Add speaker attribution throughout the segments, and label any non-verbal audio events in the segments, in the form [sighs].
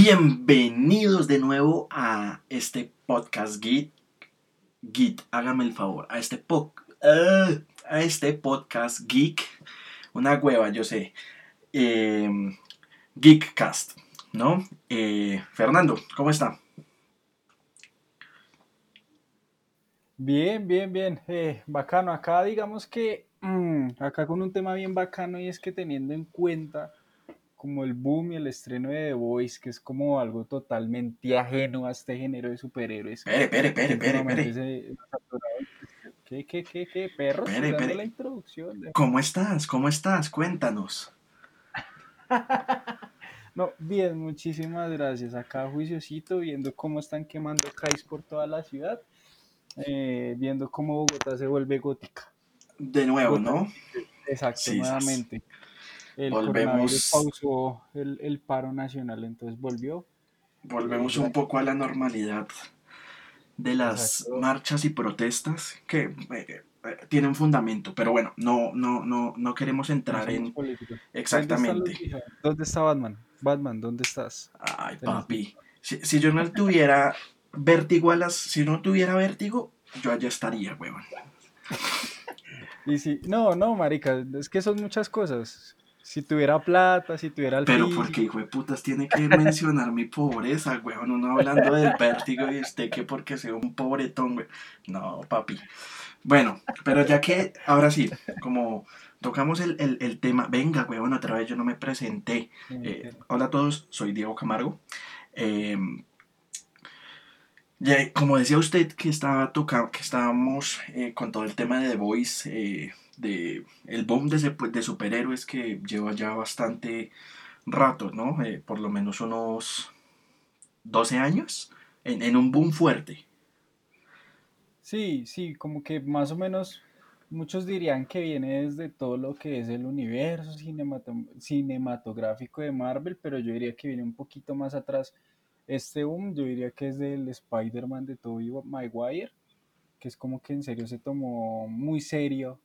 Speaker 1: Bienvenidos de nuevo a este podcast Git. Git, hágame el favor, a este, po uh, a este podcast geek. Una hueva, yo sé. Eh, Geekcast, ¿no? Eh, Fernando, ¿cómo está?
Speaker 2: Bien, bien, bien. Eh, bacano. Acá digamos que, mm, acá con un tema bien bacano y es que teniendo en cuenta como el boom y el estreno de The Voice, que es como algo totalmente ajeno a este género de superhéroes.
Speaker 1: Pere, pere, pere, pere, pere.
Speaker 2: Se- ¿Qué, qué, qué, qué, perro?
Speaker 1: Pere, pere.
Speaker 2: la introducción.
Speaker 1: ¿Cómo estás? ¿Cómo estás? Cuéntanos. [laughs]
Speaker 2: No, bien, muchísimas gracias. Acá juiciosito, viendo cómo están quemando CAIS por toda la ciudad, eh, viendo cómo Bogotá se vuelve gótica.
Speaker 1: De nuevo, ¿no?
Speaker 2: Exacto,
Speaker 1: Sí,
Speaker 2: nuevamente. El
Speaker 1: Volvemos.
Speaker 2: pausó el, el paro nacional, entonces volvió.
Speaker 1: Volvemos un poco a la normalidad de las
Speaker 2: Exacto.
Speaker 1: marchas y protestas que eh, eh, tienen fundamento, pero bueno, no, no, no, no queremos
Speaker 2: No
Speaker 1: entrar
Speaker 2: somos
Speaker 1: en
Speaker 2: políticos. ¿Dónde están los
Speaker 1: exactamente.
Speaker 2: ¿Dónde está Batman? Batman, ¿dónde estás?
Speaker 1: Ay, papi, si, si yo no tuviera vértigo a las, si no tuviera vértigo, yo allá estaría, huevón.
Speaker 2: Y si, no, no, marica, es que son muchas cosas. Si tuviera plata, si tuviera el
Speaker 1: Pero porque hijo de putas tiene que mencionar mi pobreza, huevón, uno hablando del vértigo y usted que porque sea un pobretón, güey. No, papi. Bueno, pero ya que, ahora sí, como tocamos el, el- el tema, venga, huevón, otra vez yo no me presenté. Eh, hola a todos, soy Diego Camargo. Eh, ya, como decía usted que estaba toca- que estábamos eh, con todo el tema de The Voice, eh, de el boom de, superhéroes que lleva ya bastante rato, ¿no? Eh, por lo menos unos 12 años, en, un boom fuerte.
Speaker 2: Sí, sí, como que más o menos muchos dirían que viene desde todo lo que es el universo cinemato- cinematográfico de Marvel, pero yo diría que viene un poquito más atrás. Este boom, yo diría que es del Spider-Man de Tobey Maguire, que es como que en serio se tomó muy serio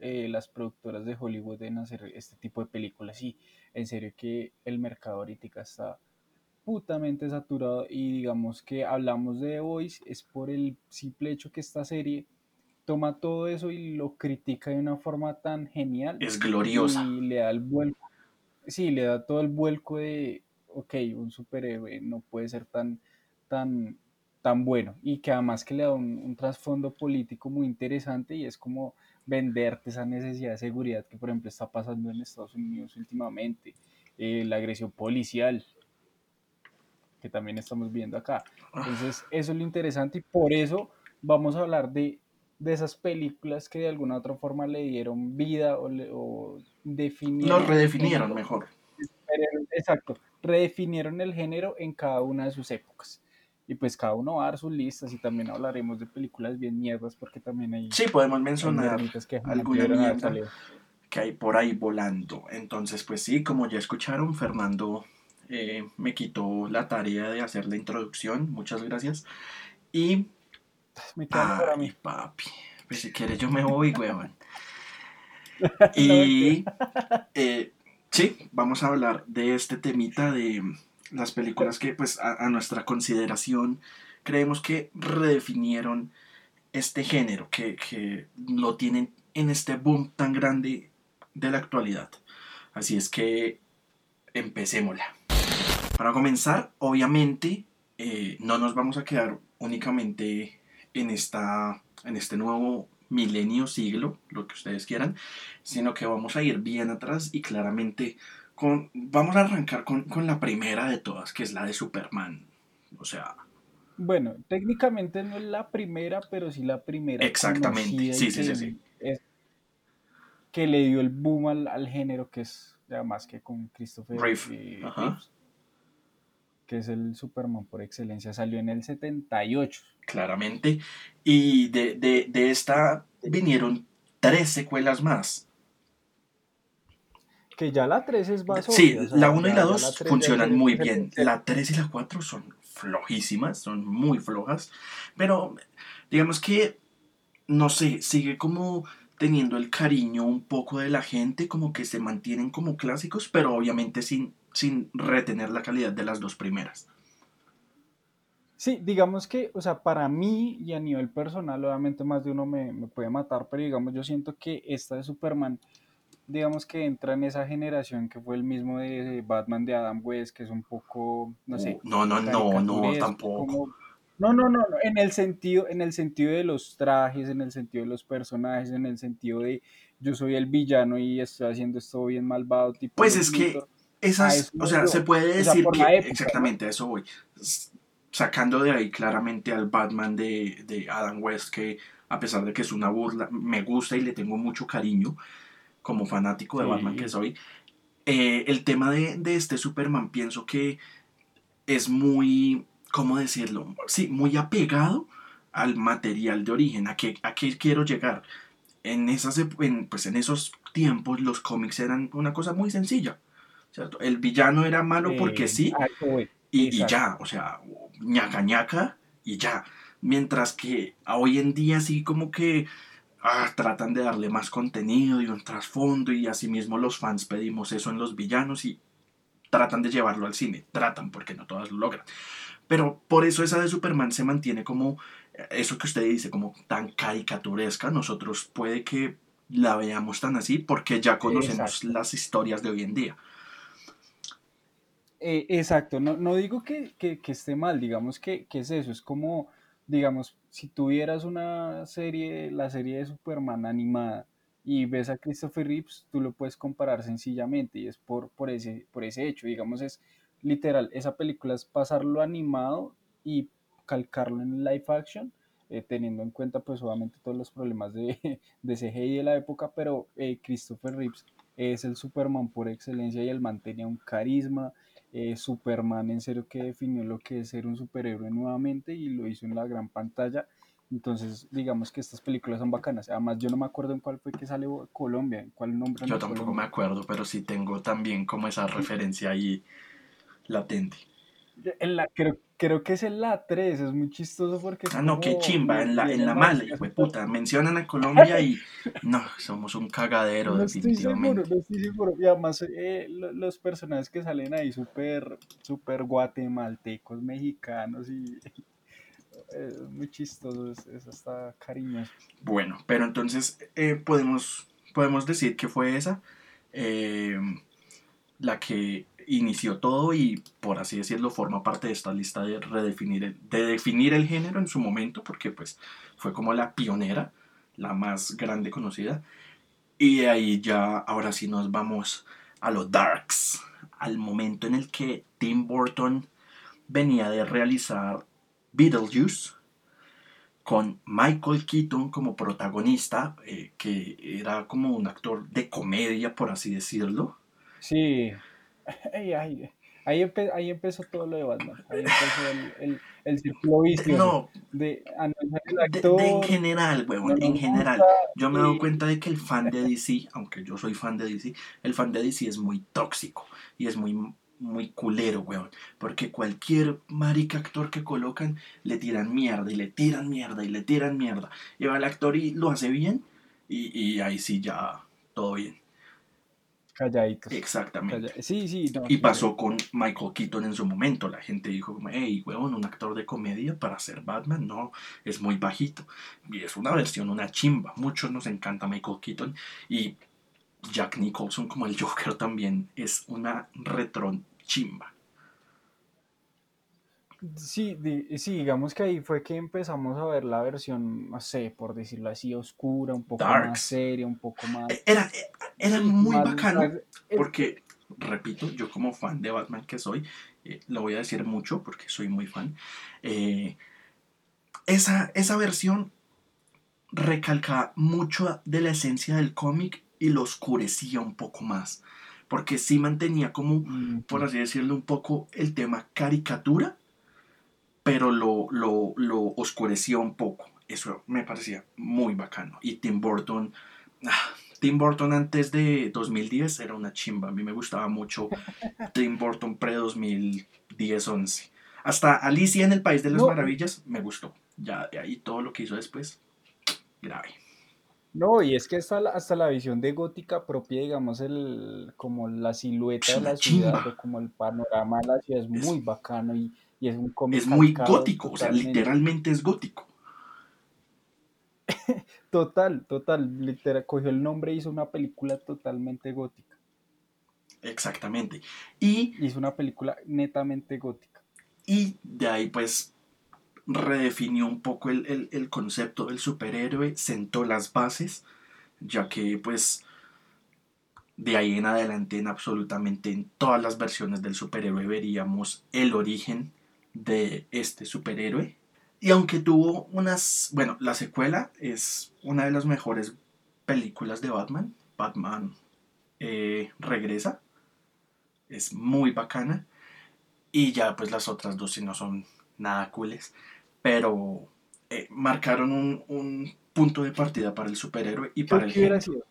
Speaker 2: eh, las productoras de Hollywood en hacer este tipo de películas y en serio que el mercado ahorita está putamente saturado y digamos que hablamos de The Voice es por el simple hecho que esta serie toma todo eso y lo critica de una forma tan genial
Speaker 1: Es gloriosa.
Speaker 2: y le da el vuelco, sí, le da todo el vuelco de, ok, un superhéroe no puede ser tan, tan, tan bueno y que además que le da un, un trasfondo político muy interesante y es como venderte esa necesidad de seguridad que por ejemplo está pasando en Estados Unidos últimamente, eh, la agresión policial que también estamos viendo acá. Entonces, eso es lo interesante y por eso vamos a hablar de, de esas películas que de alguna u otra forma le dieron vida o, le- o definieron.
Speaker 1: Lo redefinieron
Speaker 2: el-
Speaker 1: mejor.
Speaker 2: Exacto, redefinieron el género en cada una de sus épocas. Y pues cada uno va a dar sus listas y también hablaremos de películas bien mierdas porque también hay,
Speaker 1: Sí, podemos mencionar
Speaker 2: que
Speaker 1: alguna mierda. que hay por ahí volando. Entonces, pues sí, como ya escucharon, Fernando eh, me quitó la tarea de hacer la introducción. Muchas gracias. Y,
Speaker 2: Me queda para mí.
Speaker 1: papi, pues si quieres yo me voy, huevón. [laughs] Y, eh, sí, vamos a hablar de este temita de las películas que, pues, a, a nuestra consideración, creemos que redefinieron este género, que, que lo tienen en este boom tan grande de la actualidad. Así es que empecémosla. Para comenzar, obviamente, eh, no nos vamos a quedar únicamente en, esta, en este nuevo milenio, siglo, lo que ustedes quieran, sino que vamos a ir bien atrás y claramente con, vamos a arrancar con, con la primera de todas, que es la de Superman. O sea,
Speaker 2: Bueno, técnicamente no es la primera, pero sí la primera.
Speaker 1: Exactamente, sí, sí,
Speaker 2: que,
Speaker 1: sí, sí.
Speaker 2: es- que le dio el boom al, al género, que es además que con Christopher
Speaker 1: Reeve,
Speaker 2: eh, que es el Superman por excelencia, salió en el 78.
Speaker 1: claramente. Y de, de, de esta vinieron tres secuelas más.
Speaker 2: Que ya la 3 es más
Speaker 1: Sí,
Speaker 2: obvia, o sea,
Speaker 1: la 1 y la
Speaker 2: ya
Speaker 1: 2
Speaker 2: 3 ya
Speaker 1: funcionan muy bien. La 3 y la 4 son flojísimas, son muy flojas. Pero digamos que, no sé, sigue como teniendo el cariño un poco de la gente, como que se mantienen como clásicos, pero obviamente sin, sin retener la calidad de las dos primeras.
Speaker 2: Sí, digamos que, o sea, para mí y a nivel personal, obviamente más de uno me, me puede matar, pero digamos, yo siento que esta de Superman, digamos que entra en esa generación que fue el mismo de Batman de Adam West, que es un poco, no sé.
Speaker 1: Uh, no, no, no, no, tampoco.
Speaker 2: No, no, no, en el sentido, en el sentido de los trajes, en el sentido de los personajes, en el sentido de yo soy el villano y estoy haciendo esto bien malvado. Tipo
Speaker 1: pues es que esas, o sea, se puede decir que exactamente a eso voy. Sacando de ahí claramente al Batman de, de Adam West, que a pesar de que es una burla, me gusta y le tengo mucho cariño como fanático de Batman que soy. Eh, el tema de, de este Superman pienso que es muy ¿cómo decirlo? Sí, muy apegado al material de origen. ¿A qué, a qué quiero llegar? En, esas, en, pues en esos tiempos los cómics eran una cosa muy sencilla. ¿cierto? El villano era malo porque sí y, y, ya, o sea, ñaca ñaca y ya. Mientras que hoy en día sí como que ah, tratan de darle más contenido y un trasfondo y asimismo los fans pedimos eso en los villanos y tratan de llevarlo al cine. Tratan porque no todas lo logran. Pero por eso esa de Superman se mantiene como eso que usted dice, como tan caricaturesca. Nosotros puede que la veamos tan así porque ya conocemos las historias de hoy en día.
Speaker 2: Eh, exacto, no, no digo que, esté mal, digamos que, que, es eso, es como, digamos, si tuvieras una serie, la serie de Superman animada y ves a Christopher Reeves, tú lo puedes comparar sencillamente y es por, por, ese, por ese hecho, digamos, es literal, esa película es pasarlo animado y calcarlo en live action, eh, teniendo en cuenta pues obviamente todos los problemas de, [laughs] de CGI de la época, pero eh, Christopher Reeves es el Superman por excelencia y él mantenía un carisma, eh, Superman en serio que definió lo que es ser un superhéroe nuevamente y lo hizo en la gran pantalla. Entonces, digamos que estas películas son bacanas. Además, yo no me acuerdo en cuál fue que sale Colombia, en cuál nombre.
Speaker 1: Yo tampoco me acuerdo, pero sí tengo también como esa referencia ahí latente.
Speaker 2: En la, creo, creo que es en la 3, es muy chistoso porque...
Speaker 1: ah, no, qué chimba, en la, en la mala, hijo de puta. Mencionan a Colombia y no, somos un cagadero,
Speaker 2: no
Speaker 1: definitivamente.
Speaker 2: Estoy seguro, no estoy seguro. Y además, eh, los personajes que salen ahí súper, súper guatemaltecos, mexicanos y... [laughs] Es muy chistoso, eso está cariñoso.
Speaker 1: Bueno, pero entonces eh, podemos, podemos decir que fue esa eh, la que inició todo y, por así decirlo, forma parte de esta lista de redefinir, el, de definir el género en su momento, porque pues fue como la pionera, la más grande conocida. Y de ahí ya, ahora sí nos vamos a los darks, al momento en el que Tim Burton venía de realizar Beetlejuice con Michael Keaton como protagonista, eh, que era como un actor de comedia, por así decirlo.
Speaker 2: Sí, [laughs] ahí, empezó todo lo de Batman. Ahí empezó el, el, círculo
Speaker 1: No, de, en general, huevón, en general. Yo me he dado cuenta de que el fan de DC, aunque yo soy fan de DC, el fan de DC es muy tóxico y es muy muy culero, weón. Porque cualquier marica actor que colocan le tiran mierda y le tiran mierda y le tiran mierda. Y va el actor y lo hace bien y, y ahí sí ya todo bien.
Speaker 2: Calladitos.
Speaker 1: Exactamente.
Speaker 2: Sí, sí.
Speaker 1: y pasó con Michael Keaton en su momento. La gente dijo, hey, weón, un actor de comedia para ser Batman, no, es muy bajito. Y es una versión, una chimba. Muchos nos encanta Michael Keaton. Y Jack Nicholson como el Joker también es una retro chimba.
Speaker 2: Sí, sí, digamos que ahí fue que empezamos a ver la versión, no sé, por decirlo así, oscura, un poco más seria, un poco más...
Speaker 1: E, era, era muy bacano, porque, repito, yo como fan de Batman que soy, eh, lo voy a decir mucho porque soy muy fan, eh, esa, esa versión recalca mucho de la esencia del cómic y lo oscurecía un poco más, porque sí mantenía como, por así decirlo, un poco el tema caricatura, pero lo, lo, lo oscureció un poco. Eso me parecía muy bacano. Y Tim Burton, ah, Tim Burton antes de 2010 era una chimba. A mí me gustaba mucho [laughs] Tim Burton pre-2010-11. Hasta Alicia en el País de las Maravillas me gustó. Ya de ahí todo lo que hizo después, grave.
Speaker 2: No, y es que hasta la, hasta la visión de gótica propia, digamos, el, como la silueta
Speaker 1: Es
Speaker 2: de la ciudad
Speaker 1: chimba.
Speaker 2: o como el panorama de la ciudad es
Speaker 1: Es,
Speaker 2: muy bacano y, y es un
Speaker 1: es
Speaker 2: cómic
Speaker 1: muy
Speaker 2: calcado
Speaker 1: gótico, o sea, literalmente es gótico. [laughs]
Speaker 2: Total, total, literal, cogió el nombre e hizo una película totalmente gótica.
Speaker 1: Exactamente. Y,
Speaker 2: Hizo una película netamente gótica.
Speaker 1: y de ahí pues redefinió un poco el, el, el concepto del superhéroe, sentó las bases, ya que pues de ahí en adelante en absolutamente en todas las versiones del superhéroe veríamos el origen de este superhéroe. Y aunque tuvo unas, bueno, la secuela es una de las mejores películas de Batman. Batman eh, regresa, es muy bacana. Y ya pues las otras dos si no son nada cooles. Pero eh, marcaron un, un punto de partida para el superhéroe y
Speaker 2: ¿Qué,
Speaker 1: para el género.
Speaker 2: sido?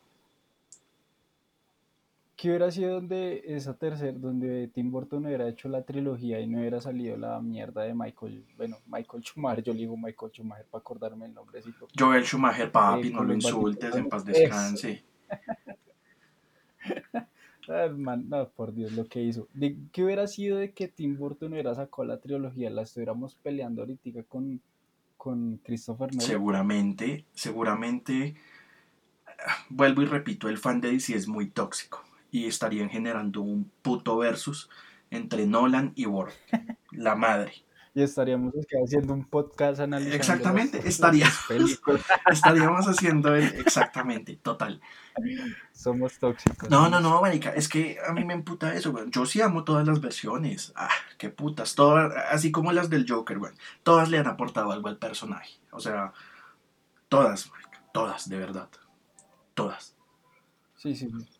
Speaker 2: ¿Qué hubiera sido donde esa tercera, donde Tim Burton hubiera hecho la trilogía y no hubiera salido la mierda de Michael, bueno, Michael Schumacher, yo le digo Michael Schumacher para acordarme el nombrecito,
Speaker 1: Joel Schumacher,
Speaker 2: eh,
Speaker 1: papi, no
Speaker 2: con
Speaker 1: lo insultes, en paz descanse. [laughs]
Speaker 2: Ah, man, no, por Dios, lo que hizo. De, ¿Qué hubiera sido de que Tim Burton hubiera sacado la trilogía? La estuviéramos peleando ahorita con, con Christopher Nolan.
Speaker 1: Seguramente, seguramente, vuelvo y repito, el fan de DC es muy tóxico y estarían generando un puto versus entre Nolan y Ward, la madre. [laughs]
Speaker 2: Y estaríamos haciendo un podcast analizando
Speaker 1: Exactamente, estaríamos, [laughs] [laughs] estaríamos haciendo el, exactamente, total.
Speaker 2: Somos tóxicos.
Speaker 1: No, no, no, marica, es que a mí me emputa eso, weón. Yo sí amo todas las versiones. Ah, qué putas, todas, así como las del Joker, weón. Todas le han aportado algo al personaje. O sea, todas, marica, todas, de verdad. Todas.
Speaker 2: Sí, sí. sí.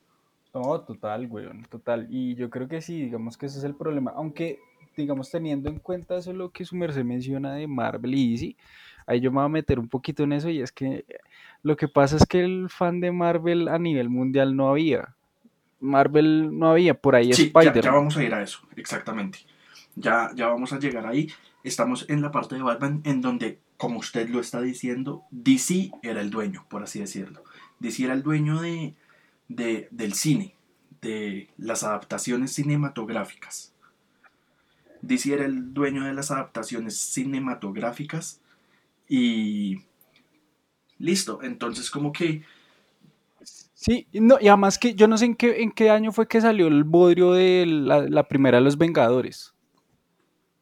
Speaker 2: No, total, weón, total. Y yo creo que sí, digamos que ese es el problema. Aunque, digamos, teniendo en cuenta eso lo que su merced menciona de Marvel y DC, ahí yo me voy a meter un poquito en eso y es que lo que pasa es que el fan de Marvel a nivel mundial no había. Marvel no había, por ahí
Speaker 1: Sí, ya, ya
Speaker 2: Spider-Man.
Speaker 1: vamos a ir a eso, exactamente. Ya, ya vamos a llegar ahí. Estamos en la parte de Batman en donde, como usted lo está diciendo, DC era el dueño, por así decirlo. DC era el dueño de, de, del cine, de las adaptaciones cinematográficas. DC era el dueño de las adaptaciones cinematográficas y listo. Entonces como que
Speaker 2: Sí, no, y además que yo no sé en qué, en qué año fue que salió el bodrio de la, la primera de los Vengadores.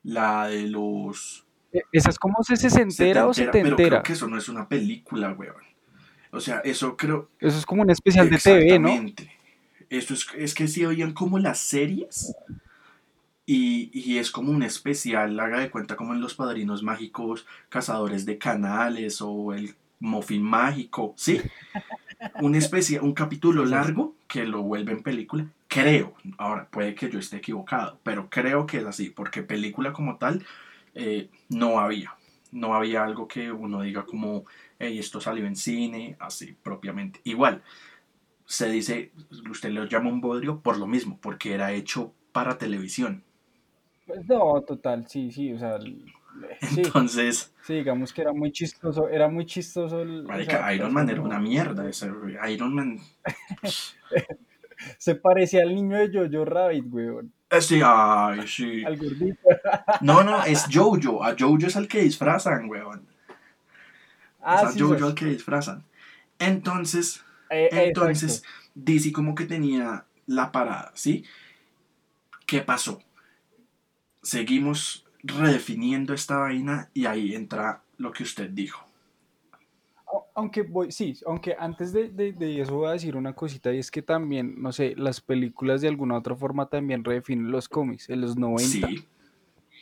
Speaker 1: la de los
Speaker 2: E- Esa es como se sesentera o
Speaker 1: setentera, pero creo que eso no es una película, weón. O sea, eso creo
Speaker 2: Eso es como un especial de TV, ¿no?
Speaker 1: exactamente. Eso es, es que sí oían como las series y, y es como un especial, haga de cuenta como en Los Padrinos Mágicos, Cazadores de Canales o El Mofín Mágico, ¿sí? Un especial, un capítulo largo que lo vuelve en película, creo, ahora puede que yo esté equivocado, pero creo que es así, porque película como tal eh, no había, no había algo que uno diga como, hey, esto salió en cine, así propiamente. Igual, se dice, usted lo llama un bodrio por lo mismo, porque era hecho para televisión.
Speaker 2: Pues no, total, sí, sí, o sea, el- sí,
Speaker 1: Entonces,
Speaker 2: sí, digamos que era muy chistoso, era muy chistoso el,
Speaker 1: marica, Iron Man era una mierda. ese- Iron Man, [laughs]
Speaker 2: Se parecía al niño de Jojo Rabbit, weón,
Speaker 1: sí, ay, sí.
Speaker 2: al gordito.
Speaker 1: No, no, es Jojo. A Jojo es al que disfrazan, weón.
Speaker 2: Ah,
Speaker 1: a
Speaker 2: sí,
Speaker 1: Jojo
Speaker 2: sí,
Speaker 1: al que disfrazan. Entonces,
Speaker 2: eh,
Speaker 1: entonces,
Speaker 2: exacto.
Speaker 1: DC como que tenía la parada, ¿sí? ¿Qué pasó? Seguimos redefiniendo esta vaina y ahí entra lo que usted dijo.
Speaker 2: Au- Aunque voy, sí, aunque antes de, de- de eso voy a decir una cosita y es que también, no sé, las películas de alguna otra forma también redefinen los cómics. En los 90
Speaker 1: Sí,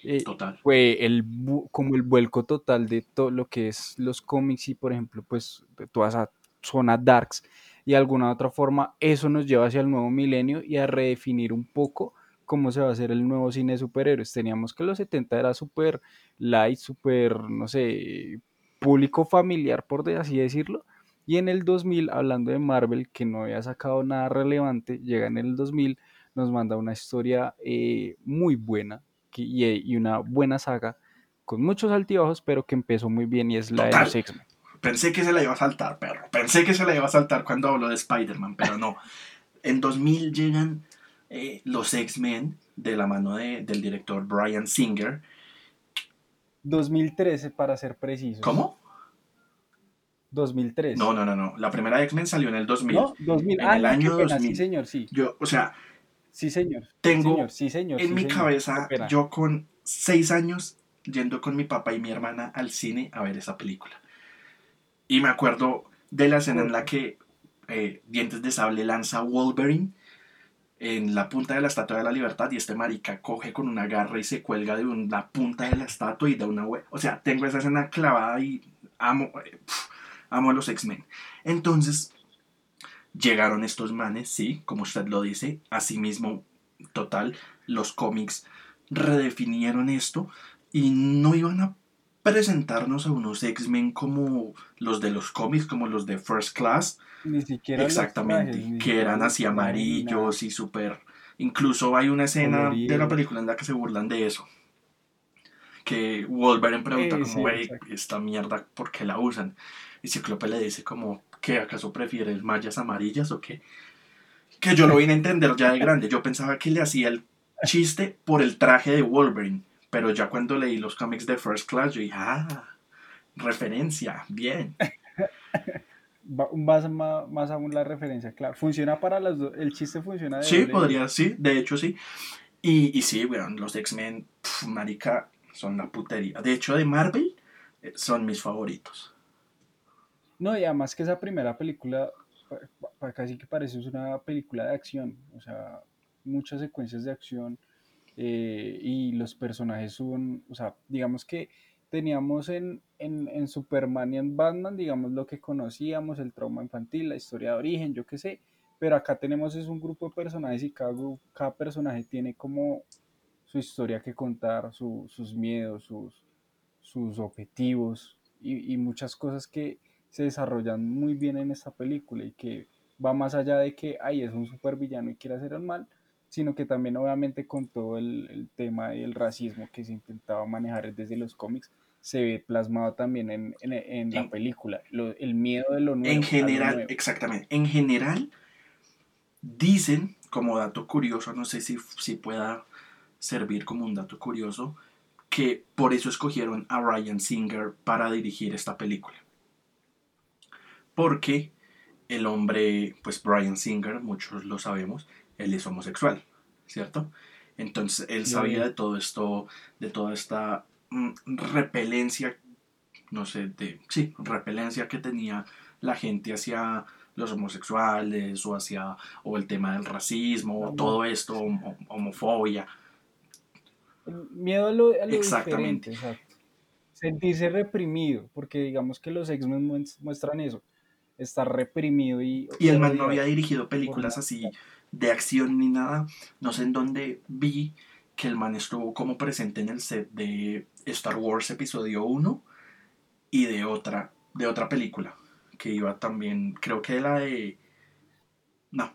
Speaker 2: eh,
Speaker 1: total.
Speaker 2: fue el como el vuelco total de todo lo que es los cómics y por ejemplo pues toda esa zona darks y de alguna otra forma eso nos lleva hacia el nuevo milenio y a redefinir un poco cómo se va a hacer el nuevo cine de superhéroes. Teníamos que los 70 era súper light, súper, no sé, público familiar por así decirlo. Y en el 2000, hablando de Marvel, que no había sacado nada relevante, llega en el 2000, nos manda una historia eh, muy buena, y, y una buena saga con muchos altibajos, pero que empezó muy bien y es la de los. X-Men.
Speaker 1: Pensé que se la iba a saltar, perro. Pensé que se la iba a saltar cuando habló de Spider-Man, pero no. En 2000 llegan eh, los X-Men de la mano de, del director Brian Singer.
Speaker 2: 2013 para ser precisos.
Speaker 1: ¿Cómo?
Speaker 2: 2003.
Speaker 1: No, no, no, no. La primera X-Men salió en el 2000.
Speaker 2: ¿No? 2000.
Speaker 1: En
Speaker 2: ah,
Speaker 1: el
Speaker 2: no,
Speaker 1: año
Speaker 2: qué pena,
Speaker 1: 2000.
Speaker 2: Sí, señor, sí.
Speaker 1: Yo, o sea,
Speaker 2: Sí, señor.
Speaker 1: tengo
Speaker 2: Sí, señor, sí, señor.
Speaker 1: en
Speaker 2: sí,
Speaker 1: mi
Speaker 2: señor.
Speaker 1: cabeza, yo con seis años, yendo con mi papá y mi hermana al cine a ver esa película. Y me acuerdo de la escena en la que eh, Dientes de Sable lanza Wolverine en la punta de la Estatua de la Libertad y este marica coge con una garra y se cuelga de un- la punta de la estatua y da una hue- O sea, tengo esa escena clavada y amo, eh, pf, amo a los X-Men. Entonces, llegaron estos manes, sí, como usted lo dice, asimismo, total, los cómics redefinieron esto y no iban a presentarnos a unos X-Men como los de los cómics, como los de First Class,
Speaker 2: Ni siquiera
Speaker 1: exactamente,
Speaker 2: trajes, ni
Speaker 1: que
Speaker 2: siquiera
Speaker 1: eran así amarillos y súper... Incluso hay una escena de la película en la que se burlan de eso. Que Wolverine pregunta
Speaker 2: Eh,
Speaker 1: como,
Speaker 2: sí,
Speaker 1: "Wey,
Speaker 2: exacto.
Speaker 1: esta mierda, ¿por qué la usan? Y Ciclope le dice como, ¿qué acaso prefieres mallas amarillas o qué? Que yo lo vine a entender ya de grande. Yo pensaba que le hacía el chiste por el traje de Wolverine. Pero ya cuando leí los cómics de First Class, yo dije, ah, referencia, bien. [laughs]
Speaker 2: Más, más, más aún la referencia, claro. Funciona para las dos. El chiste funciona de
Speaker 1: Sí,
Speaker 2: doble
Speaker 1: podría, sí, de hecho sí. Y, y sí, weón, los X-Men, marica, son la putería. De hecho, de Marvel, eh, son mis favoritos.
Speaker 2: No, y además que esa primera película casi que parece una película de acción, o sea, muchas secuencias de acción eh, y los personajes son, o sea, digamos que teníamos en, en, en Superman y en Batman, digamos, lo que conocíamos, el trauma infantil, la historia de origen, yo qué sé, pero acá tenemos es un grupo de personajes y cada, cada personaje tiene como su historia que contar, su- sus miedos, sus, sus objetivos y, y muchas cosas que se desarrollan muy bien en esta película y que va más allá de que ay, es un supervillano y quiere hacer el mal, sino que también obviamente con todo el, el tema y el racismo que se intentaba manejar desde los cómics, se ve plasmado también en, en- en la
Speaker 1: En-
Speaker 2: película, Lo- el miedo de lo nuevo.
Speaker 1: En general,
Speaker 2: nuevo.
Speaker 1: exactamente, en general, dicen, como dato curioso, no sé si, si pueda servir como un dato curioso, que por eso escogieron a Ryan Singer para dirigir esta película. Porque el hombre, pues Brian Singer, muchos lo sabemos, él es homosexual, ¿cierto? Entonces él sabía de todo esto, de toda esta mm, repelencia, no sé, de, sí, repelencia que tenía la gente hacia los homosexuales o hacia, o el tema del racismo,
Speaker 2: Homo-
Speaker 1: todo esto, homo- homofobia.
Speaker 2: Miedo a lo, a lo
Speaker 1: Exactamente.
Speaker 2: Sentirse reprimido, porque digamos que los X-Men muest- muestran eso, estar reprimido y...
Speaker 1: Y el man no había dirigido películas así de acción ni nada. No sé en dónde vi que el man estuvo como presente en el set de Star Wars Episodio 1 y de otra, de otra película. Que iba también, creo que la de... No,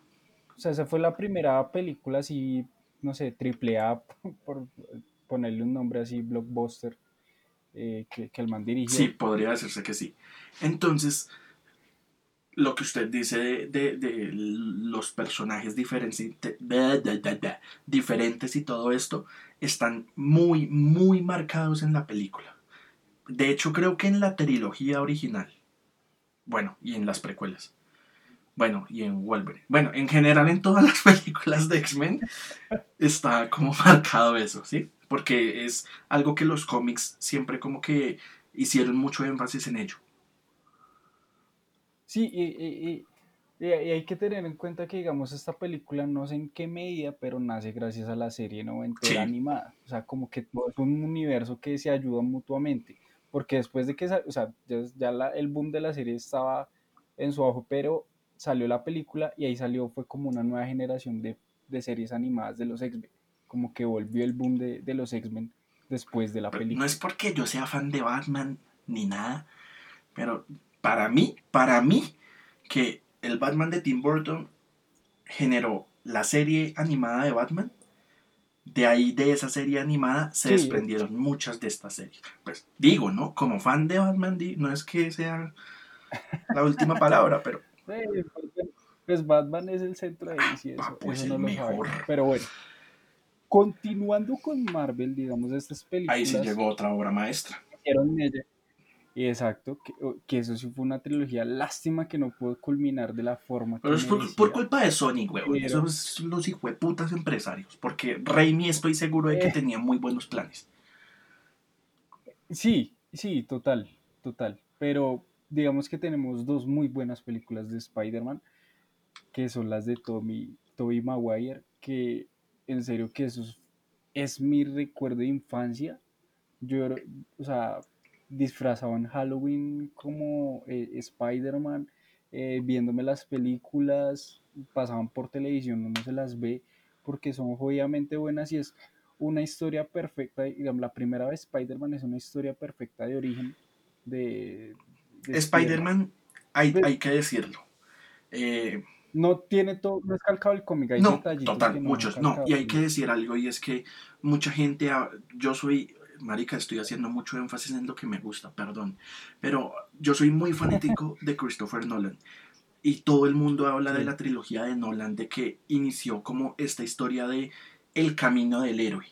Speaker 2: O sea, esa fue la primera película así, no sé, triple A, [laughs] por ponerle un nombre así, blockbuster, eh, que, que el man dirigió.
Speaker 1: Sí, podría decirse que sí. Entonces, lo que usted dice de, de- de los personajes de- diferentes y todo esto, están muy, muy marcados en la película. De hecho, creo que en la trilogía original, bueno, y en las precuelas, bueno, y en Wolverine, bueno, en general en todas las [laughs] películas de X-Men está como marcado eso, ¿sí? Porque es algo que los cómics siempre como que hicieron mucho énfasis en ello.
Speaker 2: Sí, y, y- y- y- hay que tener en cuenta que, digamos, esta película no sé en qué medida, pero nace gracias a la serie noventera
Speaker 1: Sí.
Speaker 2: animada. O sea, como que todo es un universo que se ayuda mutuamente. Porque después de que, o sea, ya, ya la- el boom de la serie estaba en su auge, pero salió la película y ahí salió, fue como una nueva generación de, de series animadas de los X-Men. Como que volvió el boom de, de los X-Men después de la
Speaker 1: Pero
Speaker 2: película.
Speaker 1: No es porque yo sea fan de Batman ni nada, pero para mí, para mí, que el Batman de Tim Burton generó la serie animada de Batman, de ahí de esa serie animada se
Speaker 2: Sí.
Speaker 1: desprendieron muchas de estas series. Pues digo, ¿no? Como fan de Batman, no es que sea la última palabra, pero...
Speaker 2: pues Batman es el centro de y eso, pues eso no mejor. Pero bueno, continuando con Marvel, digamos, estas películas...
Speaker 1: Ahí sí llegó otra obra maestra.
Speaker 2: Y exacto, que, eso sí fue una trilogía. Lástima que no pudo culminar de la forma
Speaker 1: Pero es por, culpa de Sony, güey. Eso es los putas empresarios. Porque Raimi estoy seguro de que eh. tenía muy buenos planes.
Speaker 2: Sí, sí, total, total. Pero digamos que tenemos dos muy buenas películas de Spider-Man, que son las de Tommy, Tobey Maguire, que en serio que eso es, mi recuerdo de infancia. Yo, o sea, disfrazado en Halloween como eh, Spider-Man, eh, viéndome las películas, pasaban por televisión, uno se las ve porque son obviamente buenas y es una historia perfecta, digamos, la primera vez Spider-Man es una historia perfecta de origen de...
Speaker 1: Spider-Man, hay, hay, que decirlo. Eh,
Speaker 2: no tiene todo, no es calcado el cómic, hay
Speaker 1: no, total, muchos, no, y hay que decir algo, y es que mucha gente, yo soy, marica, estoy haciendo mucho énfasis en lo que me gusta, perdón, pero yo soy muy fanático [laughs] de Christopher Nolan, y todo el mundo habla de la trilogía de Nolan, de que inició como esta historia de el camino del héroe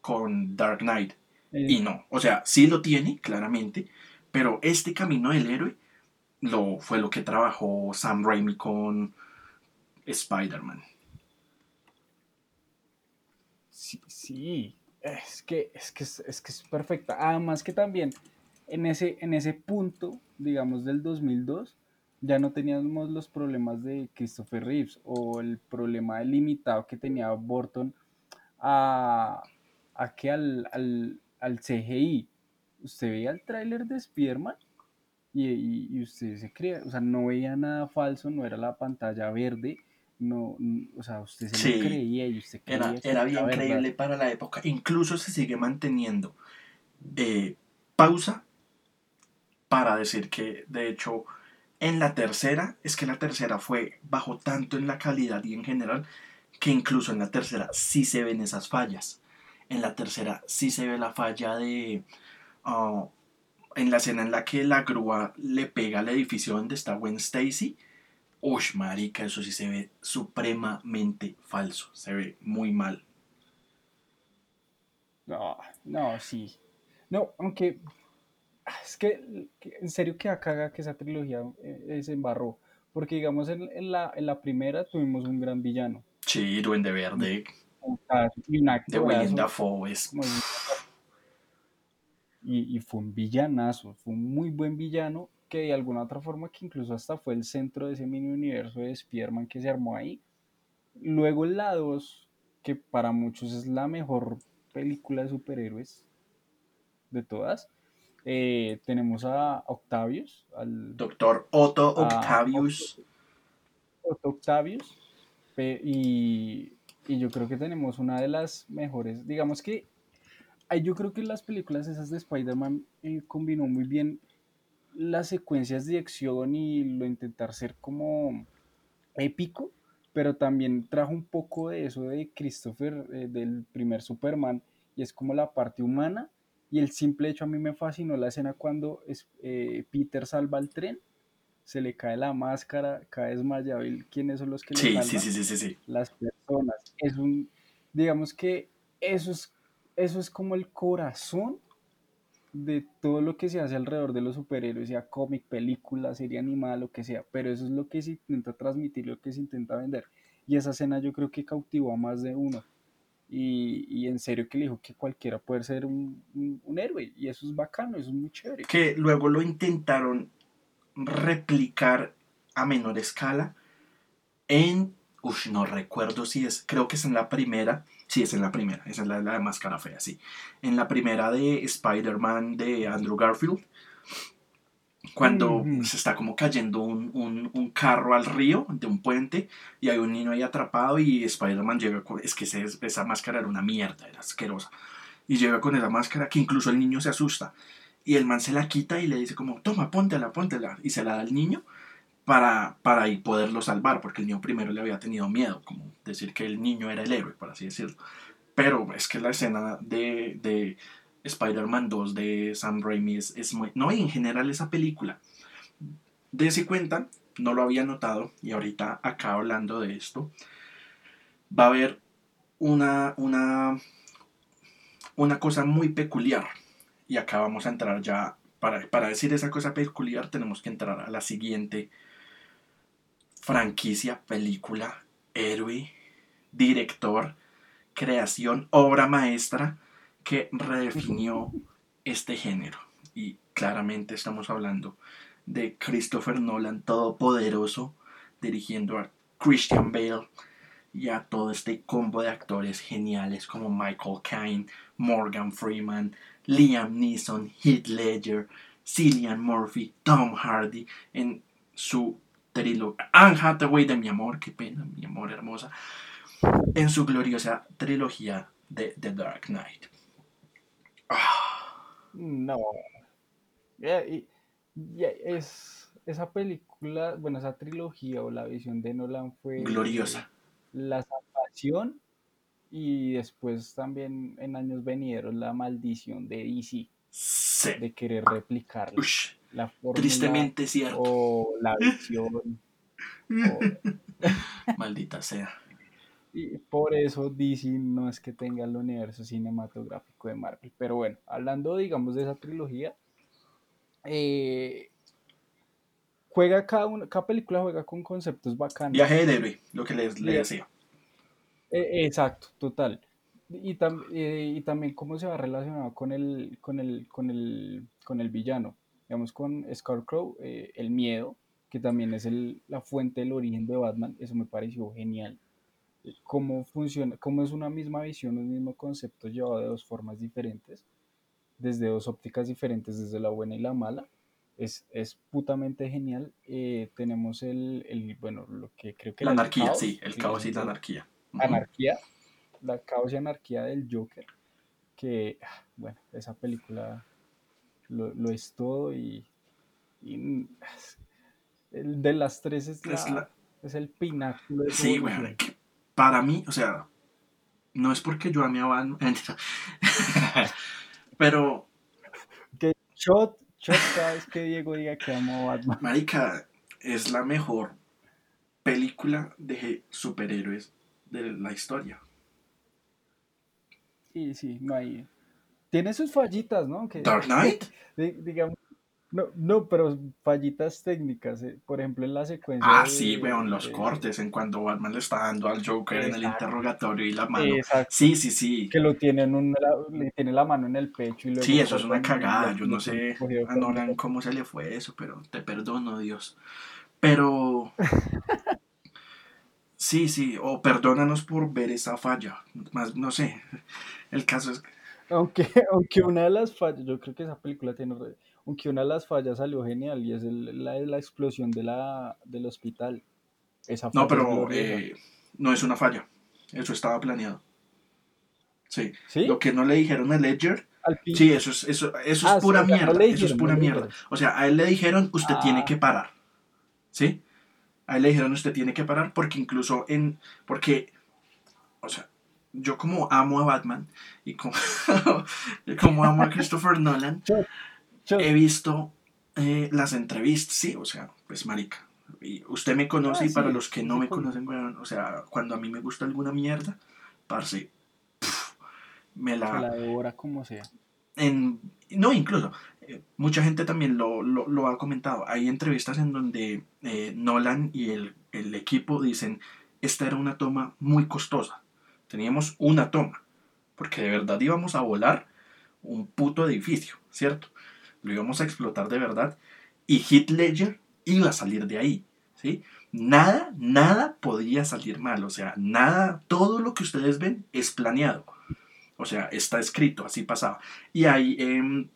Speaker 1: con Dark Knight. Y no, o sea, sí lo tiene, claramente, pero este camino del héroe lo, fue lo que trabajó Sam Raimi con Spider-Man.
Speaker 2: Sí, sí, es que es, que es, que es perfecta. Además que también en ese, en ese punto, digamos, del 2002, ya no teníamos los problemas de Christopher Reeves o el problema limitado que tenía Burton a, a que al, al, al, CGI. Usted veía el tráiler de Spearman y, y, usted se creía, o sea, no veía nada falso, no era la pantalla verde, no, o sea, usted se lo creía y usted
Speaker 1: creía Era, era bien creíble para la época, incluso se sigue manteniendo eh, pausa para decir que, de hecho, en la tercera, es que la tercera fue bajo tanto en la calidad y en general, que incluso en la tercera sí se ven esas fallas. En la tercera sí se ve la falla de... Ah, en la escena en la que la grúa le pega al edificio donde está Gwen Stacy. Uy, marica, eso sí se ve supremamente falso. Se ve muy mal.
Speaker 2: No, no, sí. No, aunque es que, en serio que acá que esa trilogía eh, se embarró. Porque digamos en, la, en la primera tuvimos un gran villano.
Speaker 1: Sí, Duende Verde.
Speaker 2: Y un de William Dafoe Y, y, fue un villanazo, fue un muy buen villano que de alguna otra forma que incluso hasta fue el centro de ese mini universo de Spider-Man que se armó ahí. Luego la 2, que para muchos es la mejor película de superhéroes de todas, eh, tenemos a Octavius, al
Speaker 1: doctor Otto Octavius.
Speaker 2: Otto, Octavius. Y, yo creo que tenemos una de las mejores. Digamos que yo creo que las películas esas de Spider-Man eh, combinó muy bien las secuencias de acción y lo intentar ser como épico, pero también trajo un poco de eso de Christopher, eh, del primer Superman, y es como la parte humana y el simple hecho a mí me fascinó la escena cuando es, eh, Peter salva el tren, se le cae la máscara, cae desmayado. ¿Y quiénes son los que le salvan?
Speaker 1: Sí, sí, sí, sí, sí.
Speaker 2: Las personas. Es un, digamos que eso es, eso es como el corazón de todo lo que se hace alrededor de los superhéroes, sea cómic, película, serie animada, lo que sea, pero eso es lo que se intenta transmitir, lo que se intenta vender. Y esa escena yo creo que cautivó a más de uno. Y, en serio que le dijo que cualquiera puede ser un, héroe y eso es bacano, eso es muy chévere.
Speaker 1: Que luego lo intentaron replicar a menor escala en, uff, no recuerdo si es, creo que es en la primera, sí es en la primera, esa es la, la de máscara fea, sí, en la primera de Spider-Man de Andrew Garfield, cuando se está como cayendo un, un, un, carro al río de un puente y hay un niño ahí atrapado y Spider-Man llega con... Es que esa máscara era una mierda, era asquerosa. Y llega con esa máscara que incluso el niño se asusta. Y el man se la quita y le dice como, toma, póntela, póntela. Y se la da al niño para, para poderlo salvar, porque el niño primero le había tenido miedo, como decir que el niño era el héroe, por así decirlo. Pero es que la escena de, de Spider-Man 2 de Sam Raimi es, muy... No, y en general esa película. Dese cuenta, no lo había notado y ahorita acá hablando de esto, va a haber una, una, una cosa muy peculiar. Y acá vamos a entrar ya, para, para decir esa cosa peculiar tenemos que entrar a la siguiente franquicia, película, héroe, director, creación, obra maestra que redefinió este género. Y claramente estamos hablando de Christopher Nolan, todopoderoso, dirigiendo a Christian Bale y a todo este combo de actores geniales como Michael Caine, Morgan Freeman, Liam Neeson, Heath Ledger, Cillian Murphy, Tom Hardy en su trilogía. Anne Hathaway de mi amor, qué pena, mi amor hermosa, en su gloriosa trilogía de The Dark Knight.
Speaker 2: No. es, esa película, bueno, esa trilogía o la visión de Nolan fue
Speaker 1: gloriosa.
Speaker 2: La salvación y después también en años venideros la maldición de DC. De querer replicarla.
Speaker 1: La tristemente cierto.
Speaker 2: O la visión. [laughs]
Speaker 1: Maldita sea.
Speaker 2: Y por eso DC no es que tenga el universo cinematográfico de Marvel. Pero bueno, hablando, digamos, de esa trilogía, eh, juega cada, una, cada película juega con conceptos bacanos.
Speaker 1: Viaje de héroe, lo que les, decía.
Speaker 2: Eh, exacto, total. Y, eh, y, también cómo se va relacionado con el, con el, con el, con el villano. Digamos, con Scarecrow, el miedo, que también es el, la fuente del origen de Batman. Eso me pareció genial cómo funciona, cómo es una misma visión, un mismo concepto llevado de dos formas diferentes, desde dos ópticas diferentes, desde la buena y la mala. Es, es putamente genial. Eh, tenemos el, el, bueno, lo que creo que...
Speaker 1: La anarquía, sí, el caos y la anarquía.
Speaker 2: Anarquía, la caos y anarquía del Joker, que, ah, bueno, esa película lo, lo es todo y, y el de las tres es, la, es, el pináculo. De
Speaker 1: sí, bueno, para mí, o sea, no es porque yo ame a Batman, [laughs] pero...
Speaker 2: Que shot, shot cada vez que Diego diga que amo a Batman.
Speaker 1: Marica, es la mejor película de superhéroes de la historia.
Speaker 2: Sí, sí, no hay... Tiene sus fallitas, ¿no?
Speaker 1: Dark Knight. [laughs]
Speaker 2: digamos, no, no, pero fallitas técnicas. Eh, por ejemplo, en la secuencia.
Speaker 1: Ah, sí, weón, los cortes, en cuando Batman le está dando al Joker en el interrogatorio y la mano. Sí, sí, sí.
Speaker 2: Que lo tiene, un, le tiene la mano en el pecho. Y
Speaker 1: sí, eso es una cagada. Yo no sé a Nolan cómo se le fue eso, pero te perdono, Dios. Pero. [laughs] sí, sí, o perdónanos por ver esa falla. Más, no sé. El caso es.
Speaker 2: Aunque, [laughs] aunque una de las fallas, yo creo que esa película tiene aunque una de las fallas salió genial y es la la explosión de la, del hospital.
Speaker 1: Esa no, pero eh, no es una falla. Eso estaba planeado. Sí. Lo que no le dijeron a Ledger. Sí, eso es, eso, eso es ah, pura mierda. eso es pura mierda. O sea, a él le dijeron, usted tiene ah. que parar. ¿Sí? A él le dijeron, usted tiene que parar porque incluso en... Porque, o sea, yo como amo a Batman y como, [laughs] como amo a Christopher Nolan, He visto eh, las entrevistas, sí, o sea, pues marica. Y usted me conoce y ah, para los que no me conocen, o sea, cuando a mí me gusta alguna mierda, parce, me la...
Speaker 2: la devora como sea.
Speaker 1: En, no, incluso, eh, mucha gente también lo, lo, ha comentado. Hay entrevistas en donde eh, Nolan y el, el equipo dicen, esta era una toma muy costosa. Teníamos una toma, porque de verdad íbamos a volar un puto edificio, ¿cierto? lo íbamos a explotar de verdad y Heath Ledger iba a salir de ahí, ¿sí? Nada, nada podía salir mal, o sea, nada, todo lo que ustedes ven es planeado, o sea, está escrito, así pasaba. Y hay em,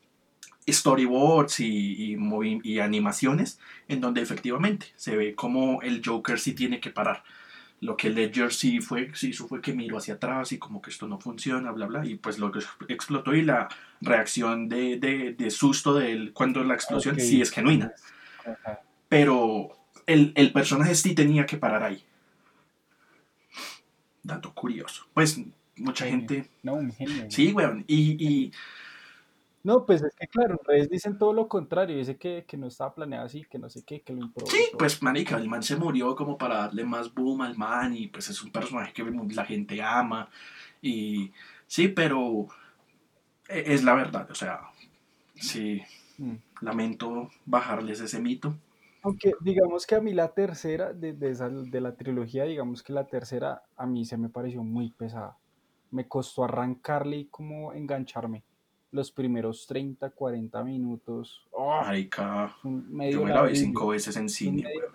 Speaker 1: storyboards y, y, y animaciones en donde efectivamente se ve como el Joker sí tiene que parar lo que Ledger sí fue, sí hizo fue que miró hacia atrás y como que esto no funciona, bla, bla, y pues lo que explotó y la reacción de, de, susto de él cuando la explosión sí es genuina. Pero el, el, personaje sí tenía que parar ahí. Dato curioso. Pues mucha gente...
Speaker 2: No, un genio.
Speaker 1: Sí, weón. Y, y
Speaker 2: No, pues es que claro, en redes dicen todo lo contrario, dice que, que no estaba planeado así, que no sé qué, que lo improvisó.
Speaker 1: Sí, pues marica, el man se murió como para darle más boom al man y pues es un personaje que la gente ama y sí, pero e, es la verdad, o sea, sí,
Speaker 2: Mm.
Speaker 1: lamento bajarles ese mito.
Speaker 2: Aunque digamos que a mí la tercera de, de, esa- de la trilogía, digamos que la tercera a mí se me pareció muy pesada. Me costó arrancarle y como engancharme. Los primeros 30, 40 minutos. ¡oh!
Speaker 1: Marica, yo me la vi cinco veces en cine, weón.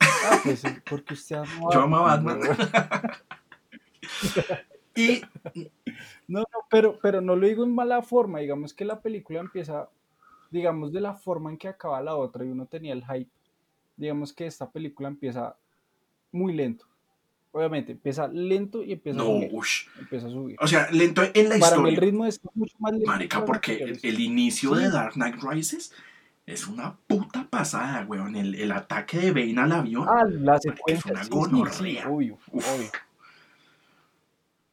Speaker 1: [laughs]
Speaker 2: Ah, pues es porque usted ama
Speaker 1: Yo amo a
Speaker 2: Batman. [laughs]
Speaker 1: Y
Speaker 2: No, no, pero, pero no lo digo en mala forma. Digamos que la película empieza, digamos, de la forma en que acaba la otra y uno tenía el hype. Digamos que esta película empieza muy lento. Obviamente, empieza lento y empieza a subir. Empieza a subir.
Speaker 1: O sea, lento en la
Speaker 2: Para mí el
Speaker 1: historia.
Speaker 2: ritmo es mucho más lento.
Speaker 1: Marica, porque el, inicio
Speaker 2: Sí.
Speaker 1: de Dark Knight Rises es una puta pasada, weón. El, el ataque de Bane al avión.
Speaker 2: Ah, la
Speaker 1: Marica, es
Speaker 2: secuencia,
Speaker 1: una
Speaker 2: sí, obvio, obvio.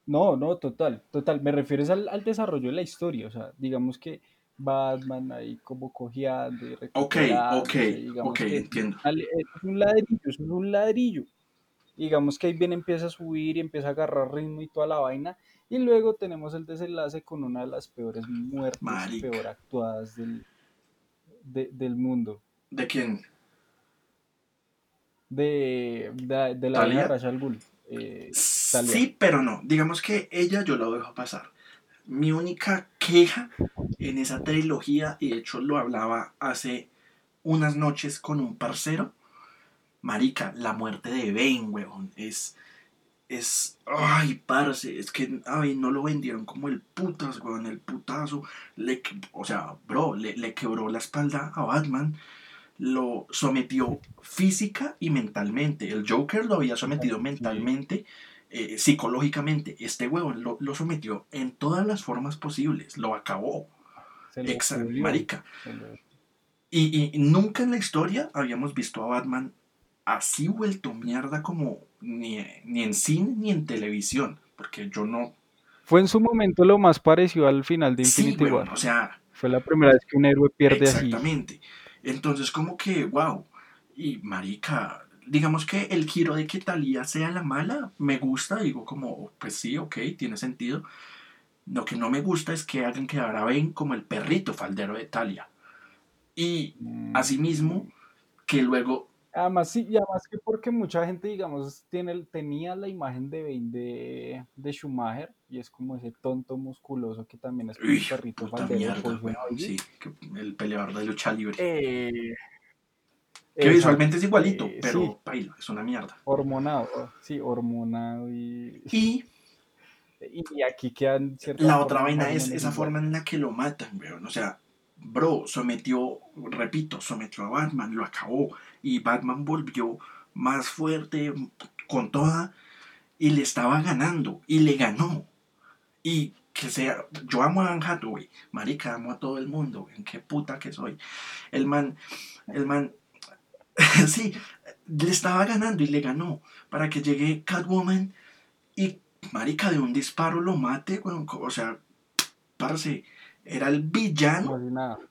Speaker 2: No, no, total, total. Me refieres al, al desarrollo de la historia. O sea, digamos que Batman ahí como cojeando y
Speaker 1: Ok, ok, ok, entiendo.
Speaker 2: Ale- Es un ladrillo, es un ladrillo. Digamos que ahí bien empieza a subir y empieza a agarrar ritmo y toda la vaina. Y luego tenemos el desenlace con una de las peores muertes,
Speaker 1: Marica.
Speaker 2: peor actuadas del, de- del mundo.
Speaker 1: ¿De quién?
Speaker 2: De, de, de la Ra's al Ghul, eh.
Speaker 1: Sí, pero no. Digamos que ella yo la dejo pasar. Mi única queja en esa trilogía, y de hecho lo hablaba hace unas noches con un parcero, marica, la muerte de Bane, weón, es... Es... Ay, parce, es que a Bane no lo vendieron como el putas, weón, el putazo. Le, o sea, bro, le, le quebró la espalda a Batman, lo sometió física y mentalmente. El Joker lo había sometido
Speaker 2: Sí.
Speaker 1: mentalmente, eh, psicológicamente. Este huevón lo, lo sometió en todas las formas posibles, lo acabó.
Speaker 2: Se lo
Speaker 1: Exa- marica.
Speaker 2: se lo-
Speaker 1: Y, y nunca en la historia habíamos visto a Batman así vuelto mierda como ni, ni en cine ni en televisión. Porque yo no.
Speaker 2: Fue en su momento lo más parecido al final de
Speaker 1: Sí,
Speaker 2: Infinity War.
Speaker 1: o sea,
Speaker 2: Fue la primera vez que un héroe pierde así.
Speaker 1: Exactamente. Entonces, como que, wow. Y marica, digamos que el giro de que Talía sea la mala, me gusta, digo como, pues sí, ok, tiene sentido. Lo que no me gusta es que hagan quedar a Ben como el perrito faldero de Talia. Y
Speaker 2: Mm.
Speaker 1: asimismo, que luego,
Speaker 2: Además, sí, y además que porque mucha gente, digamos, tiene, tenía la imagen de Bane de, de Schumacher y es como ese tonto musculoso que también es como
Speaker 1: uy,
Speaker 2: un perrito
Speaker 1: puta mierda,
Speaker 2: Ivy.
Speaker 1: sí, el peleador de lucha libre.
Speaker 2: Eh,
Speaker 1: que
Speaker 2: exacto,
Speaker 1: visualmente es igualito,
Speaker 2: eh,
Speaker 1: pero
Speaker 2: sí,
Speaker 1: paila, es una mierda.
Speaker 2: hormonado, sí, hormonado y,
Speaker 1: Y [laughs]
Speaker 2: y, aquí quedan ciertas
Speaker 1: La otra vaina es esa forma en la que lo matan, weón. O sea, bro, sometió, repito, sometió a Batman, lo acabó. Y Batman volvió más fuerte, con toda, y le estaba ganando, y le ganó. Y que sea, yo amo a Anne Hathaway, marica, amo a todo el mundo, en qué puta que soy. El man, el man, [laughs] sí, le estaba ganando y le ganó, para que llegue Catwoman y, marica, de un disparo lo mate, weón. O sea, parce, era el villano